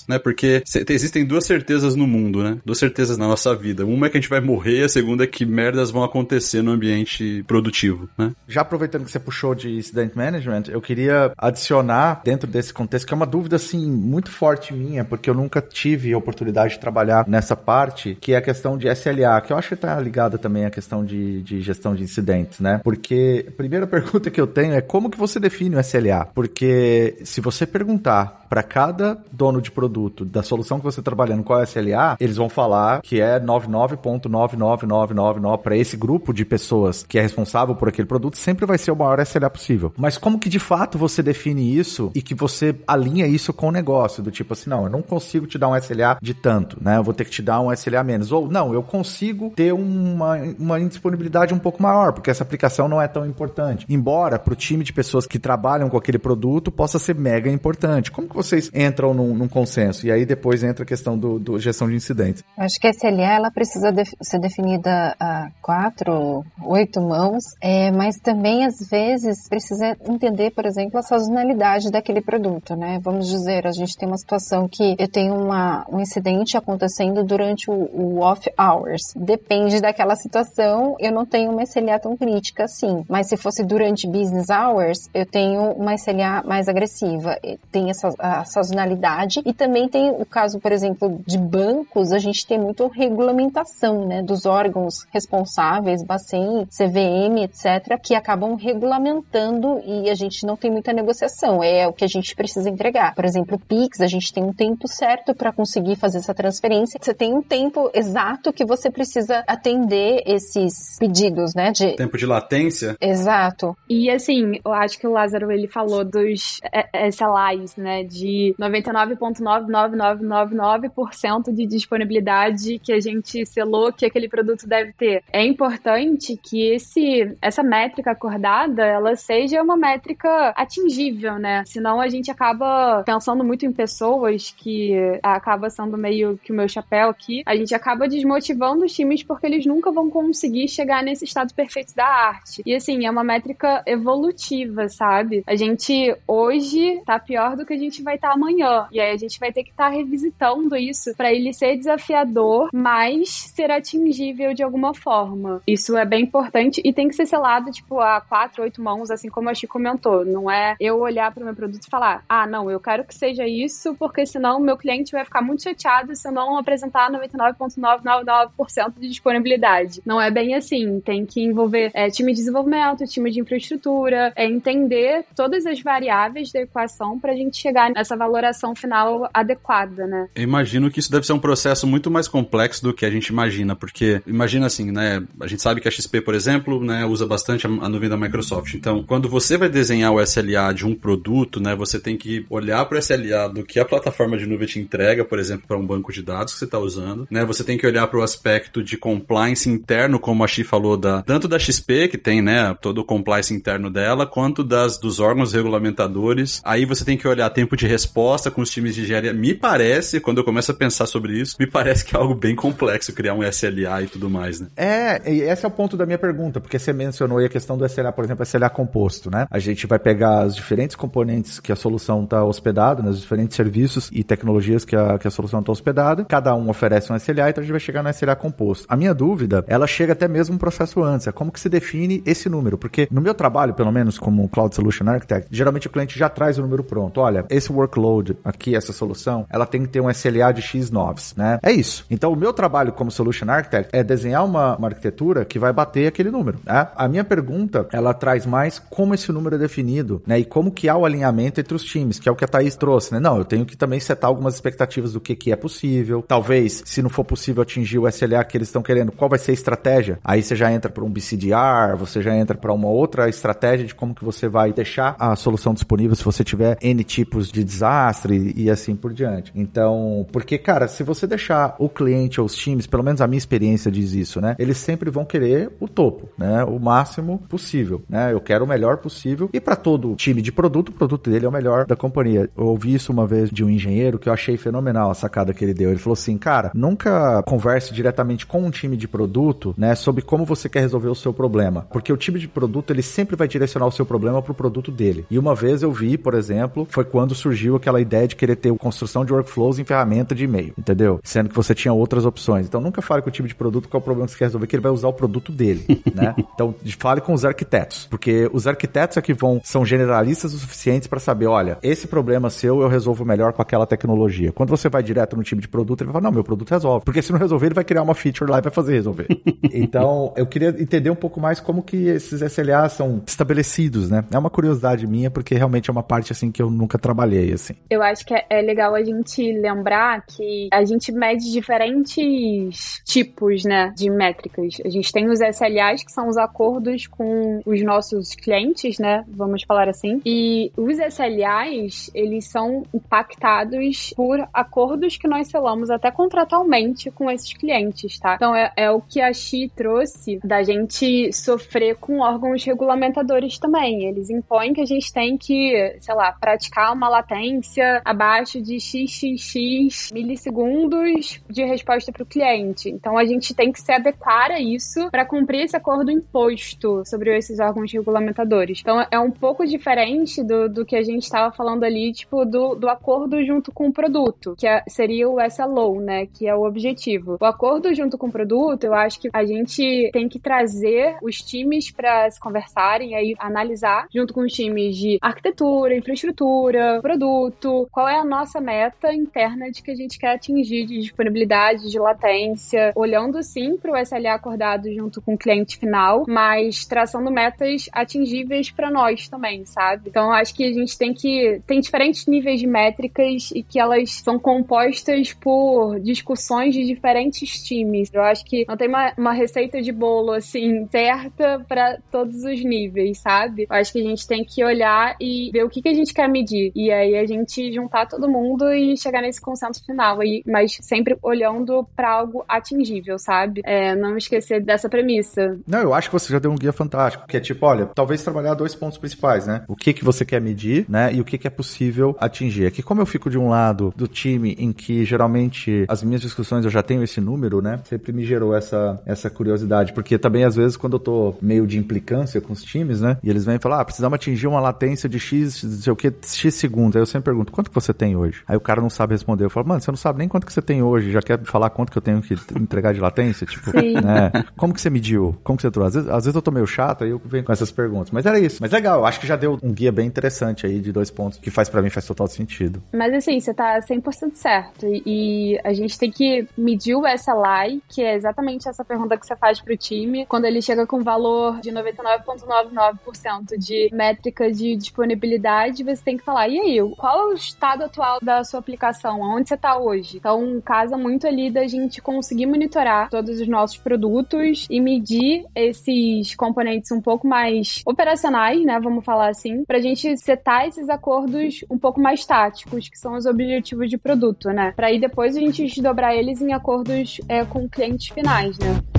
né? Porque existem duas certezas no mundo, né? Duas certezas na nossa vida. Uma é que a gente vai morrer, a segunda é que merdas vão acontecer no ambiente produtivo, né? Já aproveitando que você puxou de incident management, eu queria adicionar dentro desse contexto, que é uma dúvida, assim, muito forte minha, porque eu nunca tive oportunidade de trabalhar nessa parte, que é a questão de SLA, que eu acho que está ligada também à questão de, de gestão de incidentes, né? Porque a primeira pergunta que eu tenho é como que você define o SLA? Porque se você perguntar para cada dono de produto da solução que você está trabalhando qual é o SLA, eles vão falar que é 99.99999 para esse grupo de pessoas que é responsável por aquele produto, sempre vai ser o maior SLA possível. Mas como que de fato você define isso e que você alinha isso com o negócio? Do tipo assim, não, eu não consigo te dar um SLA de tanto, né? Eu vou ter que te dar um SLA menos. Ou não, eu consigo ter uma, uma indisponibilidade um pouco maior, porque essa aplicação não é tão importante. Embora para o time de pessoas que trabalham com aquele produto possa ser mega importante. Como que vocês entram num, num consenso? E aí depois entra a questão do, do gestão de incidentes. Acho que a SLA ela precisa de, ser definida a quatro, oito mãos, é, mas também às vezes precisa entender, por exemplo, a sazonalidade daquele produto, né? Vamos dizer, a gente tem uma situação que eu tenho uma, um incidente acontecendo durante o, o off hours. Depende daquela situação, eu não tenho uma SLA tão crítica assim. Mas se fosse durante business hours, eu tenho uma SLA mais agressiva. Tem essa a sazonalidade e também tem o caso, por exemplo, de bancos, a gente tem muito regulamentação, né, dos órgãos responsáveis, Bacen, CVM, etc, que acabam regulamentando e a gente não tem muita negociação, é o que a gente precisa entregar. Por exemplo, o Pix, a gente tem um tempo certo para conseguir fazer essa transferência. Você tem um tempo exato que você precisa atender esses pedidos, né, de tempo de latência. Exato. E assim, eu acho que o Lázaro ele falou dos SLIs, né, de 99,99999% de disponibilidade que a gente selou que aquele produto deve ter. É importante que esse essa métrica acordada, ela seja uma métrica atingível, né? Senão a gente acaba pensando muito em pessoas que acaba sendo meio que o meu chapéu aqui. A gente acaba desmotivando os times porque eles nunca vão conseguir chegar nesse estado perfeito da arte. E assim, é uma métrica evolutiva, sabe? A gente hoje tá pior do que a gente vai estar tá amanhã. E aí a gente vai ter que estar tá revisitando isso para ele ser desafiador, mas ser atingível de alguma forma. Isso é bem importante e tem que ser selado, tipo, a quatro, oito mãos, assim como a Chico comentou. Não é eu olhar para o meu produto e falar, ah, não, eu quero que seja isso, porque senão o meu cliente vai ficar muito chateado se eu não apresentar 99,999% de disponibilidade. Não é bem assim. Tem que envolver é, time de desenvolvimento, time de infraestrutura, é entender todas as variáveis da equação para a gente chegar nessa valoração final adequada, né? Eu imagino que isso deve ser um processo muito mais complexo do que a gente imagina, porque imagina assim, né? A gente sabe que a XP, por exemplo, né, usa bastante a, a nuvem da Microsoft. Então, quando você vai desenhar o SLA de um produto, né, você tem que olhar para o SLA do que a plataforma de nuvem te entrega, por exemplo, para um banco de dados que você está usando, né? Você tem que olhar para o aspecto de compliance interno, como a Xi falou da tanto da XP que tem, né, todo o compliance interno dela, quanto das dos órgãos regulamentadores. Aí você tem que olhar tempo de resposta com os times de engenharia. Me parece, quando eu começo a pensar sobre isso, me parece que é algo bem complexo criar um SLA e tudo mais, né? É, e esse é o ponto da minha pergunta, porque você mencionou aí a questão do SLA, por exemplo, SLA composto, né? A gente vai pegar os diferentes componentes que a solução está hospedada, né, os diferentes serviços e tecnologias que a, que a solução está hospedada, cada um oferece um SLA, então a gente vai chegar no SLA composto. A minha dúvida, ela chega até mesmo um processo antes, é como que se define esse número, porque no meu trabalho, pelo menos como Cloud Solution Architect, geralmente o cliente já traz o número pronto. Olha, esse workload aqui, essa solução, ela tem que ter um SLA de X noves, né? É isso. Então o meu trabalho como Solution Architect é desenhar uma, uma arquitetura que vai bater aquele número, né? A minha pergunta, ela traz mais como esse número é definido, né? E como que há o alinhamento entre os times, que é o que a Thaís trouxe, né? Não, eu tenho que também setar algumas expectativas do que, que é possível. Talvez, se não for possível atingir o SLA que eles estão querendo, qual vai ser a estratégia? Aí você já entra para um BCDR, você já entra para uma outra estratégia de como que você vai deixar a solução disponível se você tiver N tipos de desastre e assim por diante. Então, porque, cara, se você deixar o cliente ou os times, pelo menos a minha experiência diz isso, né? Eles sempre vão querer o topo, né? O máximo possível, né? Eu quero o melhor possível. E para todo time de produto, o produto dele é o melhor da companhia. Eu ouvi isso uma vez de um engenheiro que eu achei fenomenal a sacada que ele deu. Ele falou assim, cara, nunca converse diretamente com um time de produto, né, sobre como você quer resolver o seu problema, porque o time de produto ele sempre vai direcionar o seu problema para o produto dele. E uma vez eu vi, por exemplo, foi quando surgiu aquela ideia de querer ter construção de workflows em ferramenta de e-mail, entendeu? Sendo que você tinha outras opções. Então nunca fale com o time de produto qual é o problema que você quer resolver, que ele vai usar o produto dele, né? Então fale com os arquitetos, porque os arquitetos é que vão são generalistas o suficientes para saber, olha, esse problema seu eu resolvo melhor com aquela tecnologia. Quando você vai direto no time de produto, ele vai falar, não, meu produto resolve. Porque se não resolver, ele vai criar uma feature lá e vai fazer resolver. então, eu queria entender um pouco mais como que esses SLAs são estabelecidos, né? É uma curiosidade minha, porque realmente é uma parte, assim, que eu nunca trabalhei, assim. Eu acho que é legal a gente lembrar que a gente mede diferentes tipos, né, de métricas. A gente tem os SLAs, que são os acordos com os nossos clientes, né, vamos falar assim. E os SLAs, eles são impactados por acordos que nós selamos até contratualmente com esses clientes, tá? Então é, é o que a Xi trouxe da gente sofrer com órgãos regulamentadores também. Eles impõem que a gente tem que, sei lá, praticar uma latência abaixo de xxx milissegundos de resposta para o cliente. Então a gente tem que se adequar a isso para cumprir esse acordo imposto sobre esses órgãos regulamentadores. Então é um pouco diferente do, do que a gente estava falando ali, tipo, do, do acordo junto com o produto, que é, seria o SLO, né? Que é o objetivo. O acordo junto com o produto, eu acho que a gente tem que trazer os times para se conversarem, aí analisar junto com os times de arquitetura, infraestrutura, produto, qual é a nossa meta interna de que a gente quer atingir de disponibilidade, de latência, olhando sim para o SLA acordado junto com o cliente final, mas traçando metas atingíveis para nós também, sabe? Então acho que a gente tem que tem diferentes níveis de métricas e que elas são compostas por discussões de diferentes times. Eu acho que não tem uma, uma receita de bolo assim certa para todos os níveis, sabe? Eu acho que a gente tem que olhar e ver o que, que a gente quer medir e aí a gente juntar todo mundo e chegar nesse consenso final aí, mas sempre olhando para algo atingível, sabe? É, não esquecer dessa premissa. Não, eu acho que você já deu um guia fantástico, que é tipo, olha, talvez trabalhar dois pontos principais, né? O que que você quer medir, né? E o que que é possível atingir. Aqui, como eu fico de um lado do time em que geralmente as minhas discussões eu já tenho esse número, né? Sempre me gerou essa, essa curiosidade, porque também às vezes quando eu tô meio de implicância com os times, né? E eles vêm falar, ah, precisamos atingir uma latência de X, não sei o que, X segundos. Eu sempre pergunto, quanto que você tem hoje? Aí o cara não sabe responder. Eu falo, mano, você não sabe nem quanto que você tem hoje, já quer falar quanto que eu tenho que entregar de latência? Tipo, né? Como que você mediu? Como que você trouxe? Às vezes, às vezes eu tô meio chato, aí eu venho com essas perguntas. Mas era isso. Mas legal, acho que já deu um guia bem interessante aí de dois pontos, que faz para mim faz total sentido. Mas assim, você tá 100% certo. E a gente tem que medir o SLI, que é exatamente essa pergunta que você faz pro time, quando ele chega com valor de 99,99% de métrica de disponibilidade, você tem que falar, e aí, qual está estado atual da sua aplicação, aonde você está hoje. Então, casa muito ali da gente conseguir monitorar todos os nossos produtos e medir esses componentes um pouco mais operacionais, né? Vamos falar assim, para a gente setar esses acordos um pouco mais táticos, que são os objetivos de produto, né? Para aí depois a gente desdobrar eles em acordos é, com clientes finais, né?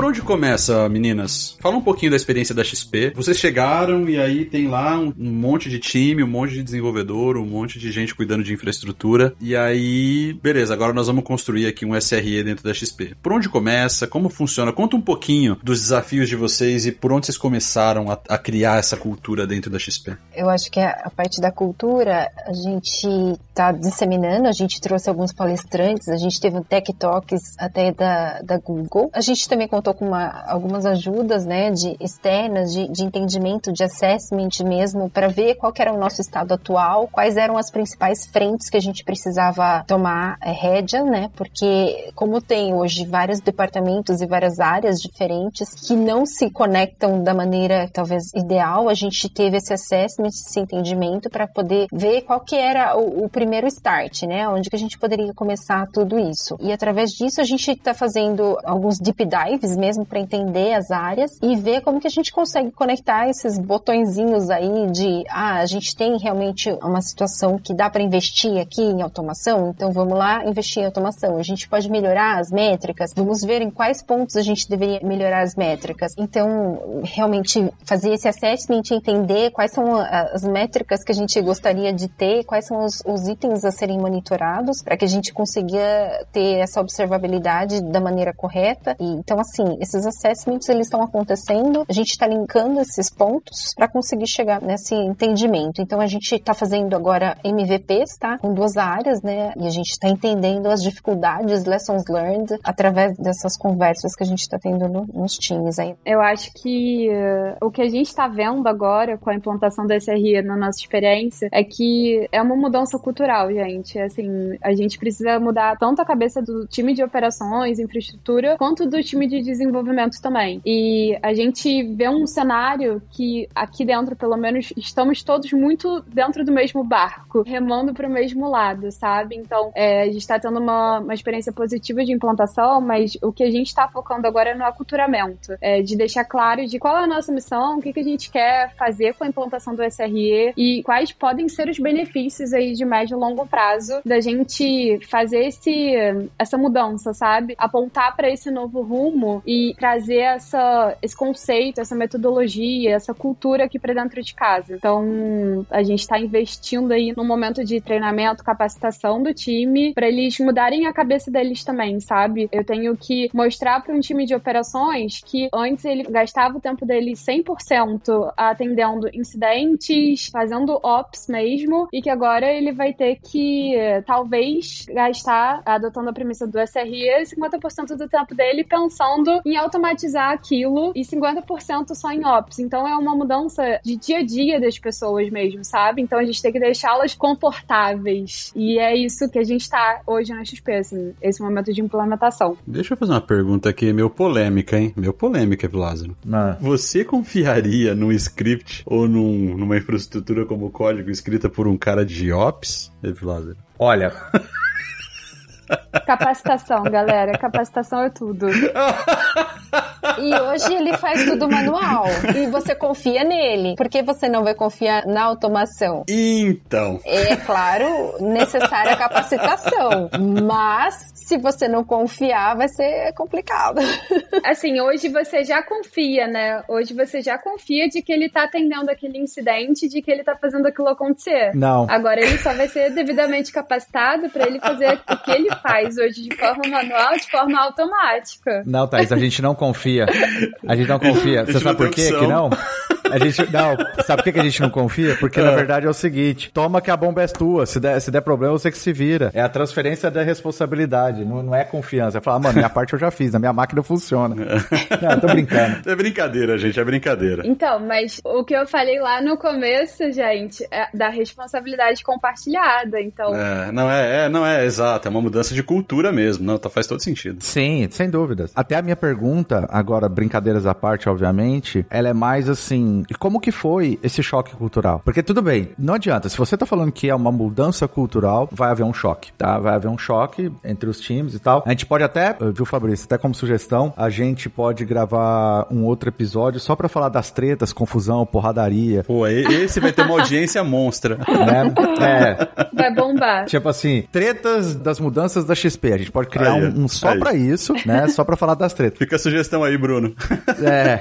Por onde começa, meninas? Fala um pouquinho da experiência da XP. Vocês chegaram e aí tem lá um, um, monte de time, um monte de desenvolvedor, um monte de gente cuidando de infraestrutura. E aí, beleza, agora nós vamos construir aqui um SRE dentro da XP. Por onde começa? Como funciona? Conta um pouquinho dos desafios de vocês e por onde vocês começaram a, a criar essa cultura dentro da XP. Eu acho que a parte da cultura a gente está disseminando, a gente trouxe alguns palestrantes, a gente teve um Tech Talks até da, da Google. A gente também contou com uma, algumas ajudas, né, de externas, de, de entendimento, de assessment mesmo, para ver qual era o nosso estado atual, quais eram as principais frentes que a gente precisava tomar é, rédea, né, porque como tem hoje vários departamentos e várias áreas diferentes que não se conectam da maneira talvez ideal, a gente teve esse assessment, esse entendimento para poder ver qual que era o, o, primeiro start, né, onde que a gente poderia começar tudo isso. E através disso a gente está fazendo alguns deep dives mesmo para entender as áreas e ver como que a gente consegue conectar esses botõezinhos aí de ah, a gente tem realmente uma situação que dá para investir aqui em automação, então vamos lá investir em automação. A gente pode melhorar as métricas, vamos ver em quais pontos a gente deveria melhorar as métricas. Então, realmente fazer esse assessment, entender quais são as métricas que a gente gostaria de ter, quais são os, os itens a serem monitorados, para que a gente consiga ter essa observabilidade da maneira correta. E, então, assim, assim, esses assessments eles estão acontecendo, a gente está linkando esses pontos para conseguir chegar nesse entendimento. Então a gente está fazendo agora MVPs, tá? Com duas áreas, né? E a gente está entendendo as dificuldades, lessons learned, através dessas conversas que a gente está tendo no, nos times aí. Eu acho que uh, o que a gente está vendo agora com a implantação da SRE na nossa experiência é que é uma mudança cultural, gente. Assim, a gente precisa mudar tanto a cabeça do time de operações, infraestrutura, quanto do time de desenvolvimento também. E a gente vê um cenário que aqui dentro, pelo menos, estamos todos muito dentro do mesmo barco, remando para o mesmo lado, sabe? Então, é, a gente está tendo uma, uma experiência positiva de implantação, mas o que a gente está focando agora é no aculturamento, é, de deixar claro de qual é a nossa missão, o que, que a gente quer fazer com a implantação do SRE e quais podem ser os benefícios aí de médio e longo prazo da gente fazer esse, essa mudança, sabe? Apontar para esse novo rumo e trazer essa, esse conceito, essa metodologia, essa cultura aqui para dentro de casa. Então, a gente está investindo aí no momento de treinamento, capacitação do time, para eles mudarem a cabeça deles também, sabe? Eu tenho que mostrar para um time de operações que antes ele gastava o tempo dele 100% atendendo incidentes, fazendo ops mesmo, e que agora ele vai ter que talvez gastar, adotando a premissa do SRE, 50% do tempo dele pensando em automatizar aquilo e 50% só em ops. Então é uma mudança de dia a dia das pessoas mesmo, sabe? Então a gente tem que deixá-las confortáveis. E é isso que a gente tá hoje na XP, assim, esse momento de implementação. Deixa eu fazer uma pergunta aqui, meio polêmica, hein? Meio polêmica, Lázaro. Ah. Você confiaria num script ou num, numa infraestrutura como código escrita por um cara de ops, Lázaro? Olha. Capacitação, galera. Capacitação é tudo. E hoje ele faz tudo manual. E você confia nele. Por que você não vai confiar na automação? Então. É claro, necessária capacitação. Mas se você não confiar, vai ser complicado. Assim, hoje você já confia, né? Hoje você já confia de que ele tá atendendo aquele incidente, de que ele tá fazendo aquilo acontecer. Não. Agora ele só vai ser devidamente capacitado para ele fazer o que ele faz hoje de forma manual, de forma automática. Não, Thaís, a gente não confia. A gente não confia. Você sabe por quê que não? A gente, não, sabe por que a gente não confia? Porque na é. verdade é o seguinte: toma que a bomba é tua. Se der, se der problema, você que se vira. É a transferência da responsabilidade, não, não é confiança. É falar, mano, minha parte eu já fiz, a minha máquina funciona. Não, tô brincando. É brincadeira, gente, é brincadeira. Então, mas o que eu falei lá no começo, gente, é da responsabilidade compartilhada. Então. É, não é, é, não é exato, é uma mudança de cultura mesmo. Não, tá, faz todo sentido. Sim, sem dúvidas. Até a minha pergunta, agora, brincadeiras à parte, obviamente, ela é mais assim assim, como que foi esse choque cultural? Porque tudo bem, não adianta, se você tá falando que é uma mudança cultural, vai haver um choque, tá? Vai haver um choque entre os times e tal. A gente pode até, viu, Fabrício, até como sugestão, a gente pode gravar um outro episódio só para falar das tretas, confusão, porradaria. Pô, esse vai ter uma audiência monstra. Né? É. Vai bombar. Tipo assim, tretas das mudanças da XP. A gente pode criar aí, um, um, só para isso, né? Só para falar das tretas. Fica a sugestão aí, Bruno. É.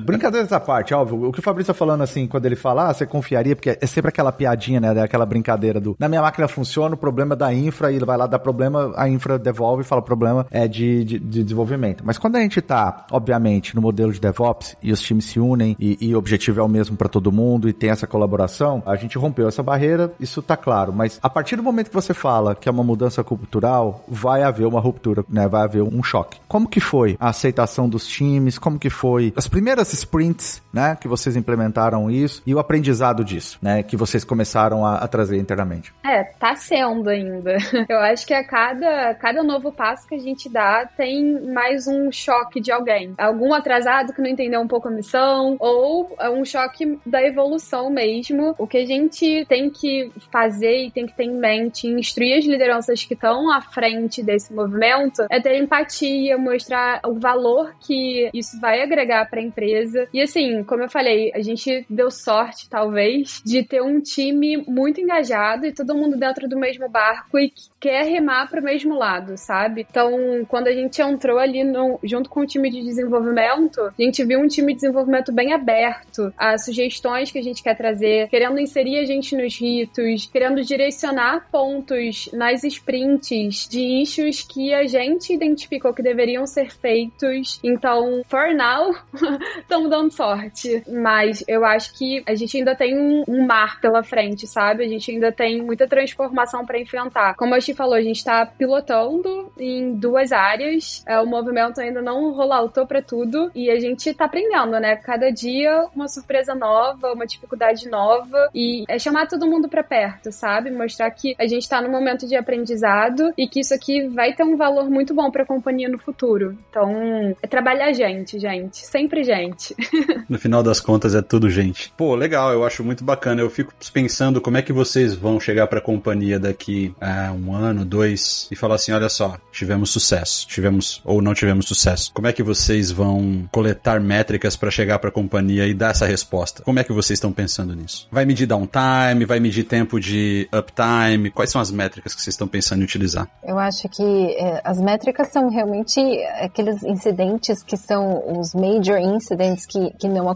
Brincadeira dessa parte, óbvio. O que o Fabrício tá falando assim, quando ele fala, ah, você confiaria, porque é sempre aquela piadinha, né? Aquela brincadeira do na minha máquina funciona, o problema é da infra, e vai lá dar problema, a infra devolve e fala problema é de, de, de desenvolvimento. Mas quando a gente tá, obviamente, no modelo de DevOps e os times se unem e, e o objetivo é o mesmo para todo mundo e tem essa colaboração, a gente rompeu essa barreira, isso tá claro. Mas a partir do momento que você fala que é uma mudança cultural, vai haver uma ruptura, né? Vai haver um choque. Como que foi a aceitação dos times? Como que foi as primeiras sprints, né? Que vocês implementaram isso e o aprendizado disso, né? Que vocês começaram a, a trazer internamente. É, tá sendo ainda. Eu acho que a cada, cada novo passo que a gente dá tem mais um choque de alguém. Algum atrasado que não entendeu um pouco a missão, ou um choque da evolução mesmo. O que a gente tem que fazer e tem que ter em mente, instruir as lideranças que estão à frente desse movimento, é ter empatia, mostrar o valor que isso vai agregar para a empresa. E assim, como eu falei, a gente deu sorte, talvez, de ter um time muito engajado e todo mundo dentro do mesmo barco e quer remar para o mesmo lado, sabe? Então, quando a gente entrou ali no, junto com o time de desenvolvimento, a gente viu um time de desenvolvimento bem aberto a sugestões que a gente quer trazer, querendo inserir a gente nos ritos, querendo direcionar pontos nas sprints de issues que a gente identificou que deveriam ser feitos. Então, for now, estamos dando sorte. Mas eu acho que a gente ainda tem um, um mar pela frente, sabe? A gente ainda tem muita transformação para enfrentar. Como a Chi falou, a gente está pilotando em duas áreas. É, o movimento ainda não rolloutou para tudo e a gente está aprendendo, né? Cada dia uma surpresa nova, uma dificuldade nova e é chamar todo mundo para perto, sabe? Mostrar que a gente está no momento de aprendizado e que isso aqui vai ter um valor muito bom para a companhia no futuro. Então, é trabalhar gente, gente, sempre gente. final das contas é tudo gente. Pô, legal, eu acho muito bacana. Eu fico pensando como é que vocês vão chegar para a companhia daqui a um ano, dois e falar assim, olha só, tivemos sucesso, tivemos ou não tivemos sucesso. Como é que vocês vão coletar métricas para chegar para a companhia e dar essa resposta? Como é que vocês estão pensando nisso? Vai medir downtime, vai medir tempo de uptime? Quais são as métricas que vocês estão pensando em utilizar? Eu acho que é, as métricas são realmente aqueles incidentes que são os major incidents que, que não acontecem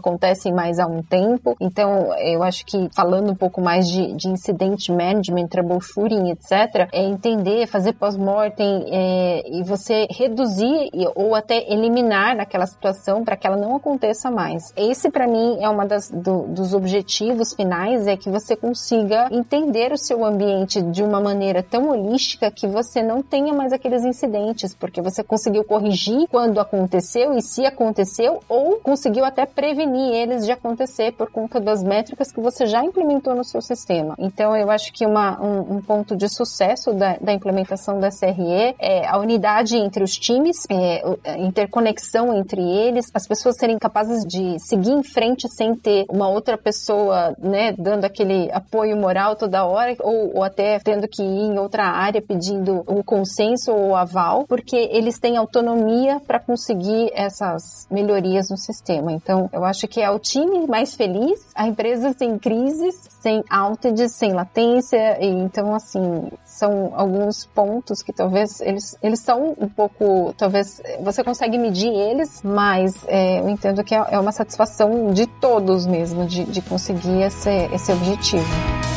mais há um tempo. Então, eu acho que falando um pouco mais de, de incident management, troubleshooting, etc., é entender, fazer pós-mortem é, e você reduzir ou até eliminar aquela situação para que ela não aconteça mais. Esse, para mim, é uma das do, dos objetivos finais, é que você consiga entender o seu ambiente de uma maneira tão holística que você não tenha mais aqueles incidentes, porque você conseguiu corrigir quando aconteceu e se aconteceu, ou conseguiu até prevenir eles de acontecer por conta das métricas que você já implementou no seu sistema. Então, eu acho que uma, um, um ponto de sucesso da, da, implementação da SRE é a unidade entre os times, é, a interconexão entre eles, as pessoas serem capazes de seguir em frente sem ter uma outra pessoa, né, dando aquele apoio moral toda hora, ou, ou até tendo que ir em outra área pedindo o consenso ou o aval, porque eles têm autonomia para conseguir essas melhorias no sistema. Então, eu acho que é o time mais feliz, a empresa sem crises, sem outages, sem latência, e então, assim, são alguns pontos que talvez eles, eles são um pouco, talvez você consegue medir eles, mas é, eu entendo que é, é uma satisfação de todos mesmo, de, de conseguir esse, esse objetivo.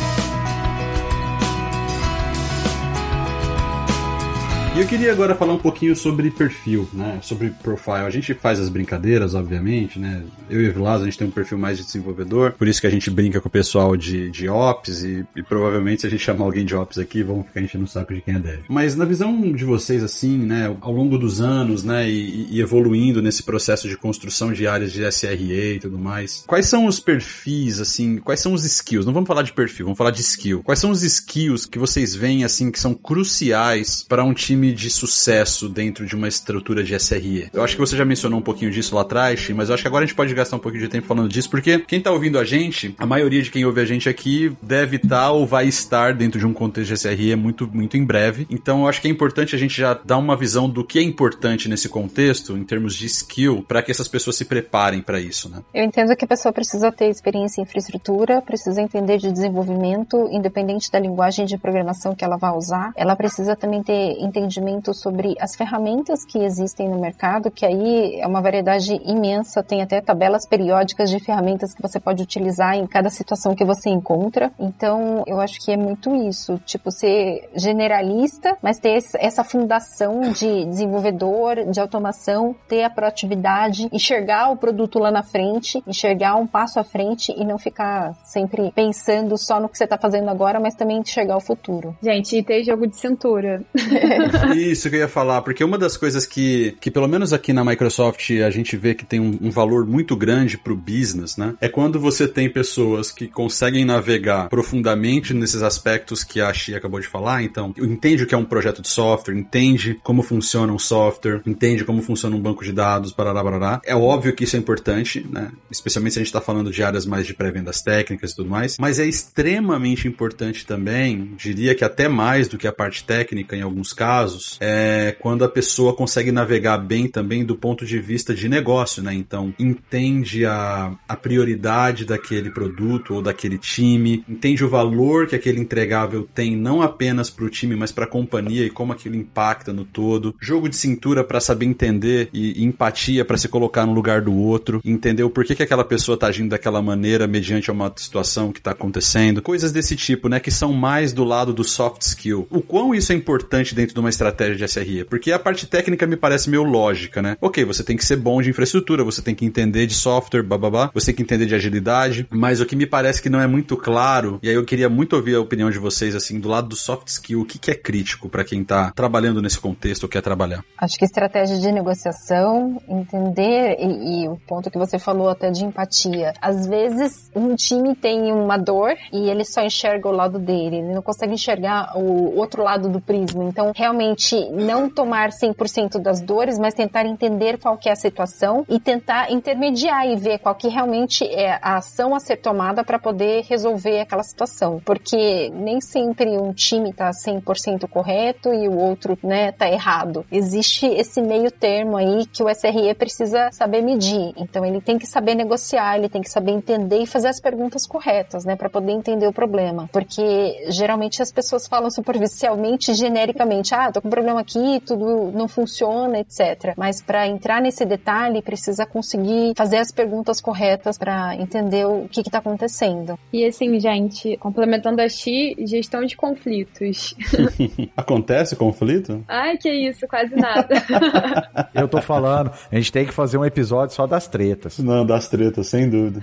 E eu queria agora falar um pouquinho sobre perfil, né? Sobre profile. A gente faz as brincadeiras, obviamente, né? Eu e o Vilas, a gente tem um perfil mais de desenvolvedor, por isso que a gente brinca com o pessoal de, de Ops e, e provavelmente se a gente chamar alguém de Ops aqui, vão ficar enchendo o saco de quem é dev. Mas na visão de vocês, assim, né? Ao longo dos anos, né? E, e evoluindo nesse processo de construção de áreas de SRE e tudo mais, quais são os perfis, assim, quais são os skills? Não vamos falar de perfil, vamos falar de skill. Quais são os skills que vocês veem, assim, que são cruciais para um time time de sucesso dentro de uma estrutura de SRE? Eu acho que você já mencionou um pouquinho disso lá atrás, mas eu acho que agora a gente pode gastar um pouquinho de tempo falando disso, porque quem tá ouvindo a gente, a maioria de quem ouve a gente aqui deve estar tá ou vai estar dentro de um contexto de SRE muito, muito em breve. Então eu acho que é importante a gente já dar uma visão do que é importante nesse contexto, em termos de skill, para que essas pessoas se preparem para isso, né? Eu entendo que a pessoa precisa ter experiência em infraestrutura, precisa entender de desenvolvimento, independente da linguagem de programação que ela vai usar. Ela precisa também ter entendimento sobre as ferramentas que existem no mercado, que aí é uma variedade imensa, tem até tabelas periódicas de ferramentas que você pode utilizar em cada situação que você encontra. Então, eu acho que é muito isso, tipo ser generalista, mas ter essa fundação de desenvolvedor, de automação, ter a proatividade, enxergar o produto lá na frente, enxergar um passo à frente e não ficar sempre pensando só no que você está fazendo agora, mas também enxergar o futuro. Gente, e ter jogo de cintura. Isso que eu ia falar, porque uma das coisas que, que pelo menos aqui na Microsoft a gente vê que tem um, um valor muito grande pro business, né? É quando você tem pessoas que conseguem navegar profundamente nesses aspectos que a Xi acabou de falar, então entende o que é um projeto de software, entende como funciona um software, entende como funciona um banco de dados, parará, parará. É óbvio que isso é importante, né? Especialmente se a gente está falando de áreas mais de pré-vendas técnicas e tudo mais, mas é extremamente importante também, diria que até mais do que a parte técnica em alguns casos, é quando a pessoa consegue navegar bem também do ponto de vista de negócio, né? Então, entende a, a prioridade daquele produto ou daquele time, entende o valor que aquele entregável tem não apenas para o time, mas para a companhia e como aquilo impacta no todo. Jogo de cintura para saber entender e, e empatia para se colocar no lugar do outro, entender o porquê que aquela pessoa está agindo daquela maneira mediante uma situação que está acontecendo. Coisas desse tipo, né, que são mais do lado do soft skill. O quão isso é importante dentro de uma estratégia de SRE? Porque a parte técnica me parece meio lógica, né? Ok, você tem que ser bom de infraestrutura, você tem que entender de software, bababá, você tem que entender de agilidade, mas o que me parece que não é muito claro, e aí eu queria muito ouvir a opinião de vocês, assim, do lado do soft skill, o que, que é crítico para quem tá trabalhando nesse contexto ou quer trabalhar? Acho que estratégia de negociação, entender, e, e o ponto que você falou até de empatia. Às vezes, um time tem uma dor e ele só enxerga o lado dele, ele não consegue enxergar o outro lado do prisma. Então, realmente, não tomar 100% das dores, mas tentar entender qual que é a situação e tentar intermediar e ver qual que realmente é a ação a ser tomada para poder resolver aquela situação. Porque nem sempre um time está 100% correto e o outro, né, tá errado. Existe esse meio termo aí que o SRE precisa saber medir. Então, ele tem que saber negociar, ele tem que saber entender e fazer as perguntas corretas, né, para poder entender o problema. Porque geralmente as pessoas falam superficialmente, genericamente, ah, tô com um problema aqui, tudo não funciona, etc. Mas para entrar nesse detalhe, precisa conseguir fazer as perguntas corretas para entender o que está acontecendo. E assim, gente, complementando a Xi, gestão de conflitos. Acontece conflito? Ai, que isso, quase nada. Eu tô falando, a gente tem que fazer um episódio só das tretas. Não, das tretas, sem dúvida.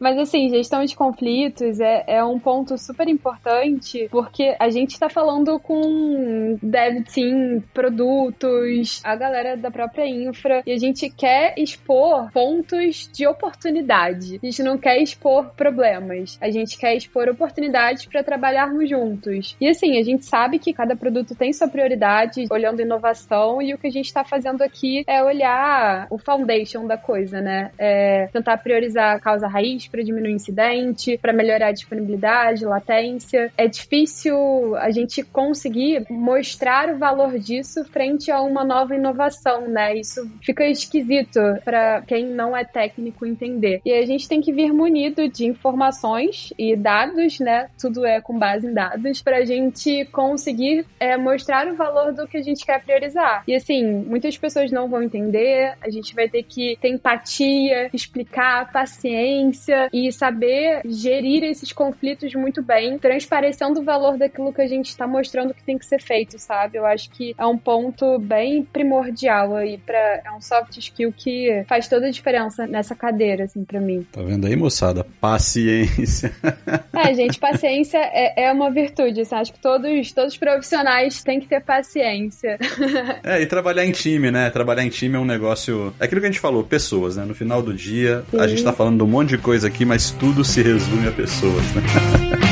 Mas assim, gestão de conflitos é, é um ponto super importante, porque a gente está falando com dev team, produtos, a galera da própria infra, e a gente quer expor pontos de oportunidade. A gente não quer expor problemas. A gente quer expor oportunidades para trabalharmos juntos. E assim, a gente sabe que cada produto tem sua prioridade, olhando inovação, e o que a gente está fazendo aqui é olhar o foundation da coisa, né? É tentar priorizar a causa raiz para diminuir o incidente, para melhorar a disponibilidade, latência. É difícil a gente conseguir mostrar o valor disso frente a uma nova inovação, né? Isso fica esquisito para quem não é técnico entender. E a gente tem que vir munido de informações e dados, né? Tudo é com base em dados para a gente conseguir é, mostrar o valor do que a gente quer priorizar. E assim, muitas pessoas não vão entender, a gente vai ter que ter empatia, explicar, paciência e saber gerir esses conflitos muito bem, transparecendo o valor daquilo que a gente está mostrando que tem que ser feito, sabe? Eu acho que é um ponto bem primordial aí para é um soft skill que faz toda a diferença nessa cadeira, assim, para mim. Tá vendo aí, moçada? Paciência. é, gente, paciência é, é uma virtude, assim, acho que todos, todos os profissionais têm que ter paciência. é, e trabalhar em time, né? Trabalhar em time é um negócio. É aquilo que a gente falou, pessoas, né? No final do dia, Sim. a gente tá falando de um monte de coisa aqui, mas tudo se resume a pessoas, né?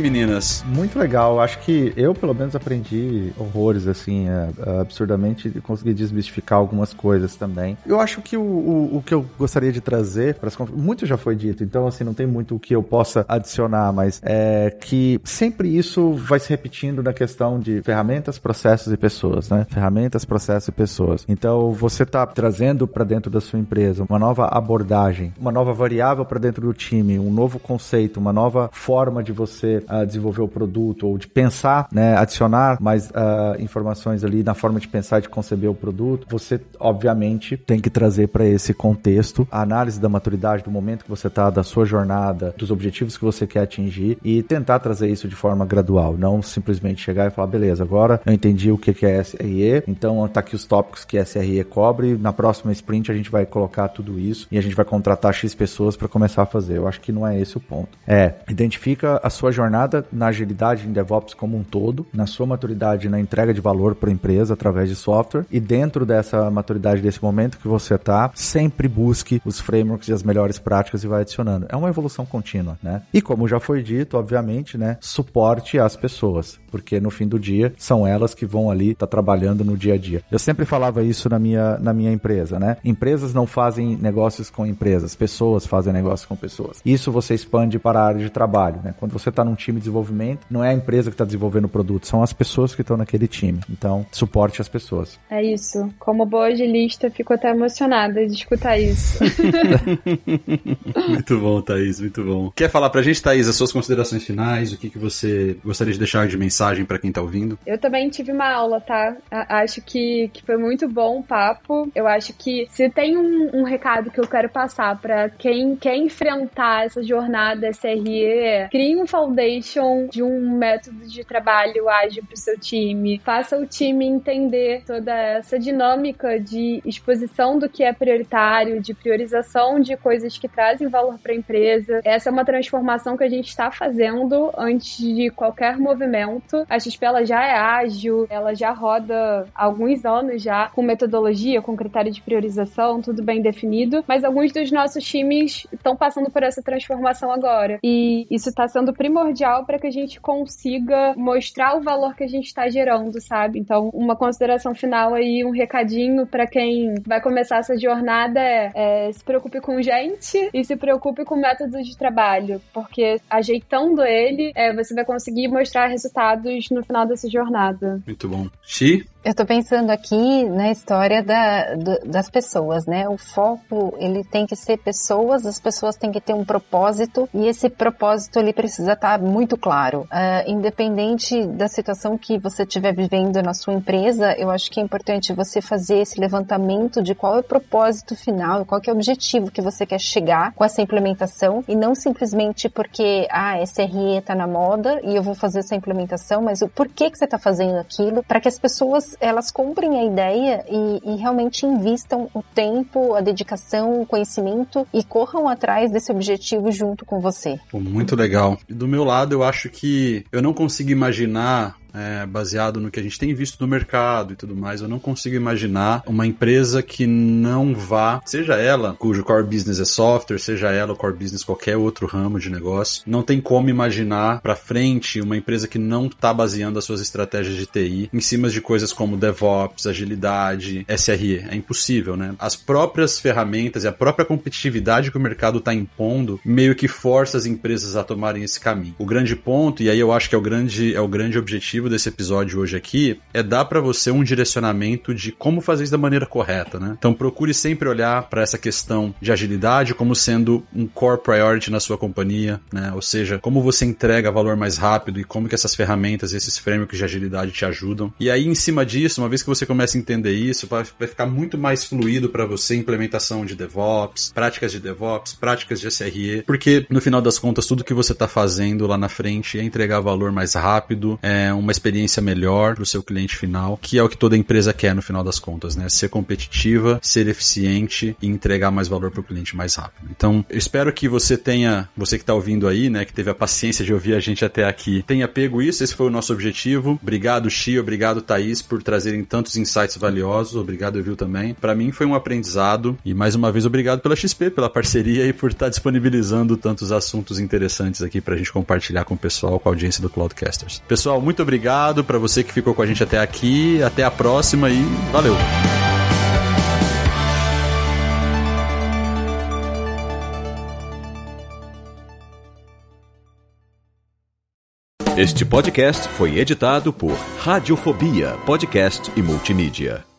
Meninas. Muito legal. Acho que eu, pelo menos, aprendi horrores, assim, é, é, absurdamente, e consegui desmistificar algumas coisas também. Eu acho que o, o, o que eu gostaria de trazer para as muito já foi dito, então, assim, não tem muito o que eu possa adicionar, mas é que sempre isso vai se repetindo na questão de ferramentas, processos e pessoas, né? Ferramentas, processos e pessoas. Então, você está trazendo para dentro da sua empresa uma nova abordagem, uma nova variável para dentro do time, um novo conceito, uma nova forma de você uh, desenvolver o produto ou de pensar, né, adicionar mais uh, informações ali na forma de pensar e de conceber o produto, você obviamente tem que trazer para esse contexto a análise da maturidade do momento que você está, da sua jornada, dos objetivos que você quer atingir e tentar trazer isso de forma gradual, não simplesmente chegar e falar, beleza, agora eu entendi o que é SRE, então tá aqui os tópicos que SRE cobre, na próxima sprint a gente vai colocar tudo isso e a gente vai contratar X pessoas para começar a fazer. Eu acho que não é esse o ponto. É, identifica a sua jornada na agilidade em DevOps como um todo, na sua maturidade na entrega de valor para a empresa através de software e dentro dessa maturidade desse momento que você está, sempre busque os frameworks e as melhores práticas e vai adicionando. É uma evolução contínua, né? E como já foi dito, obviamente, né, suporte às pessoas, porque no fim do dia são elas que vão ali estar tá trabalhando no dia a dia. Eu sempre falava isso na minha, na minha empresa, né? Empresas não fazem negócios com empresas, pessoas fazem negócios com pessoas. Isso você expande para a área de trabalho, né? Quando você está num time de desenvolvimento, não é a empresa que está desenvolvendo o produto, são as pessoas que estão naquele time. Então, suporte as pessoas. É isso. Como boa agilista, fico até emocionada de escutar isso. muito bom, Thaís, muito bom. Quer falar pra gente, Thaís, as suas considerações finais? O que, que você gostaria de deixar de mensagem para quem tá ouvindo? Eu também tive uma aula, tá? Acho que, que foi muito bom o papo. Eu acho que se tem um, um recado que eu quero passar para quem quer enfrentar essa jornada SRE, crie um de um método de trabalho ágil para o seu time. Faça o time entender toda essa dinâmica de exposição do que é prioritário, de priorização de coisas que trazem valor para a empresa. Essa é uma transformação que a gente está fazendo antes de qualquer movimento. A XP ela já é ágil, ela já roda há alguns anos já com metodologia, com critério de priorização, tudo bem definido, mas alguns dos nossos times estão passando por essa transformação agora. E isso está sendo primordial para que a gente consiga mostrar o valor que a gente está gerando, sabe? Então, uma consideração final aí, um recadinho para quem vai começar essa jornada é, é se preocupe com gente e se preocupe com métodos de trabalho, porque ajeitando ele, é, você vai conseguir mostrar resultados no final dessa jornada. Muito bom. Xi? Eu tô pensando aqui na história da, do, das pessoas, né? O foco, ele tem que ser pessoas, as pessoas têm que ter um propósito e esse propósito, ele precisa estar tá muito claro. Uh, independente da situação que você estiver vivendo na sua empresa, eu acho que é importante você fazer esse levantamento de qual é o propósito final, qual é o objetivo que você quer chegar com essa implementação e não simplesmente porque, ah, SRE tá na moda e eu vou fazer essa implementação, mas o porquê que você tá fazendo aquilo, para que as pessoas elas comprem a ideia e, e realmente invistam o tempo, a dedicação, o conhecimento e corram atrás desse objetivo junto com você. Muito legal. Do meu lado, eu acho que eu não consigo imaginar é, baseado no que a gente tem visto no mercado e tudo mais, eu não consigo imaginar uma empresa que não vá, seja ela cujo core business é software, seja ela o core business qualquer outro ramo de negócio, não tem como imaginar para frente uma empresa que não está baseando as suas estratégias de TI em cima de coisas como DevOps, agilidade, SRE. É impossível, né? As próprias ferramentas e a própria competitividade que o mercado está impondo meio que força as empresas a tomarem esse caminho. O grande ponto, e aí eu acho que é o grande, é o grande objetivo objetivo desse episódio hoje aqui é dar para você um direcionamento de como fazer isso da maneira correta, né? Então procure sempre olhar para essa questão de agilidade como sendo um core priority na sua companhia, né? Ou seja, como você entrega valor mais rápido e como que essas ferramentas, esses frameworks de agilidade te ajudam. E aí em cima disso, uma vez que você começa a entender isso, vai, ficar muito mais fluido para você implementação de DevOps, práticas de DevOps, práticas de SRE, porque no final das contas tudo que você está fazendo lá na frente é entregar valor mais rápido, é uma experiência melhor para o seu cliente final, que é o que toda empresa quer no final das contas, né? Ser competitiva, ser eficiente e entregar mais valor para o cliente mais rápido. Então, eu espero que você tenha, você que está ouvindo aí, né, que teve a paciência de ouvir a gente até aqui, tenha pego isso. Esse foi o nosso objetivo. Obrigado, Xi, obrigado, Thaís, por trazerem tantos insights valiosos. Obrigado, Evil, também. Para mim foi um aprendizado e mais uma vez obrigado pela XP, pela parceria e por estar tá disponibilizando tantos assuntos interessantes aqui para a gente compartilhar com o pessoal, com a audiência do Cloudcasters. Pessoal, muito obrigado para você que ficou com a gente até aqui. Até a próxima e valeu! Este podcast foi editado por Radiofobia, podcast e multimídia.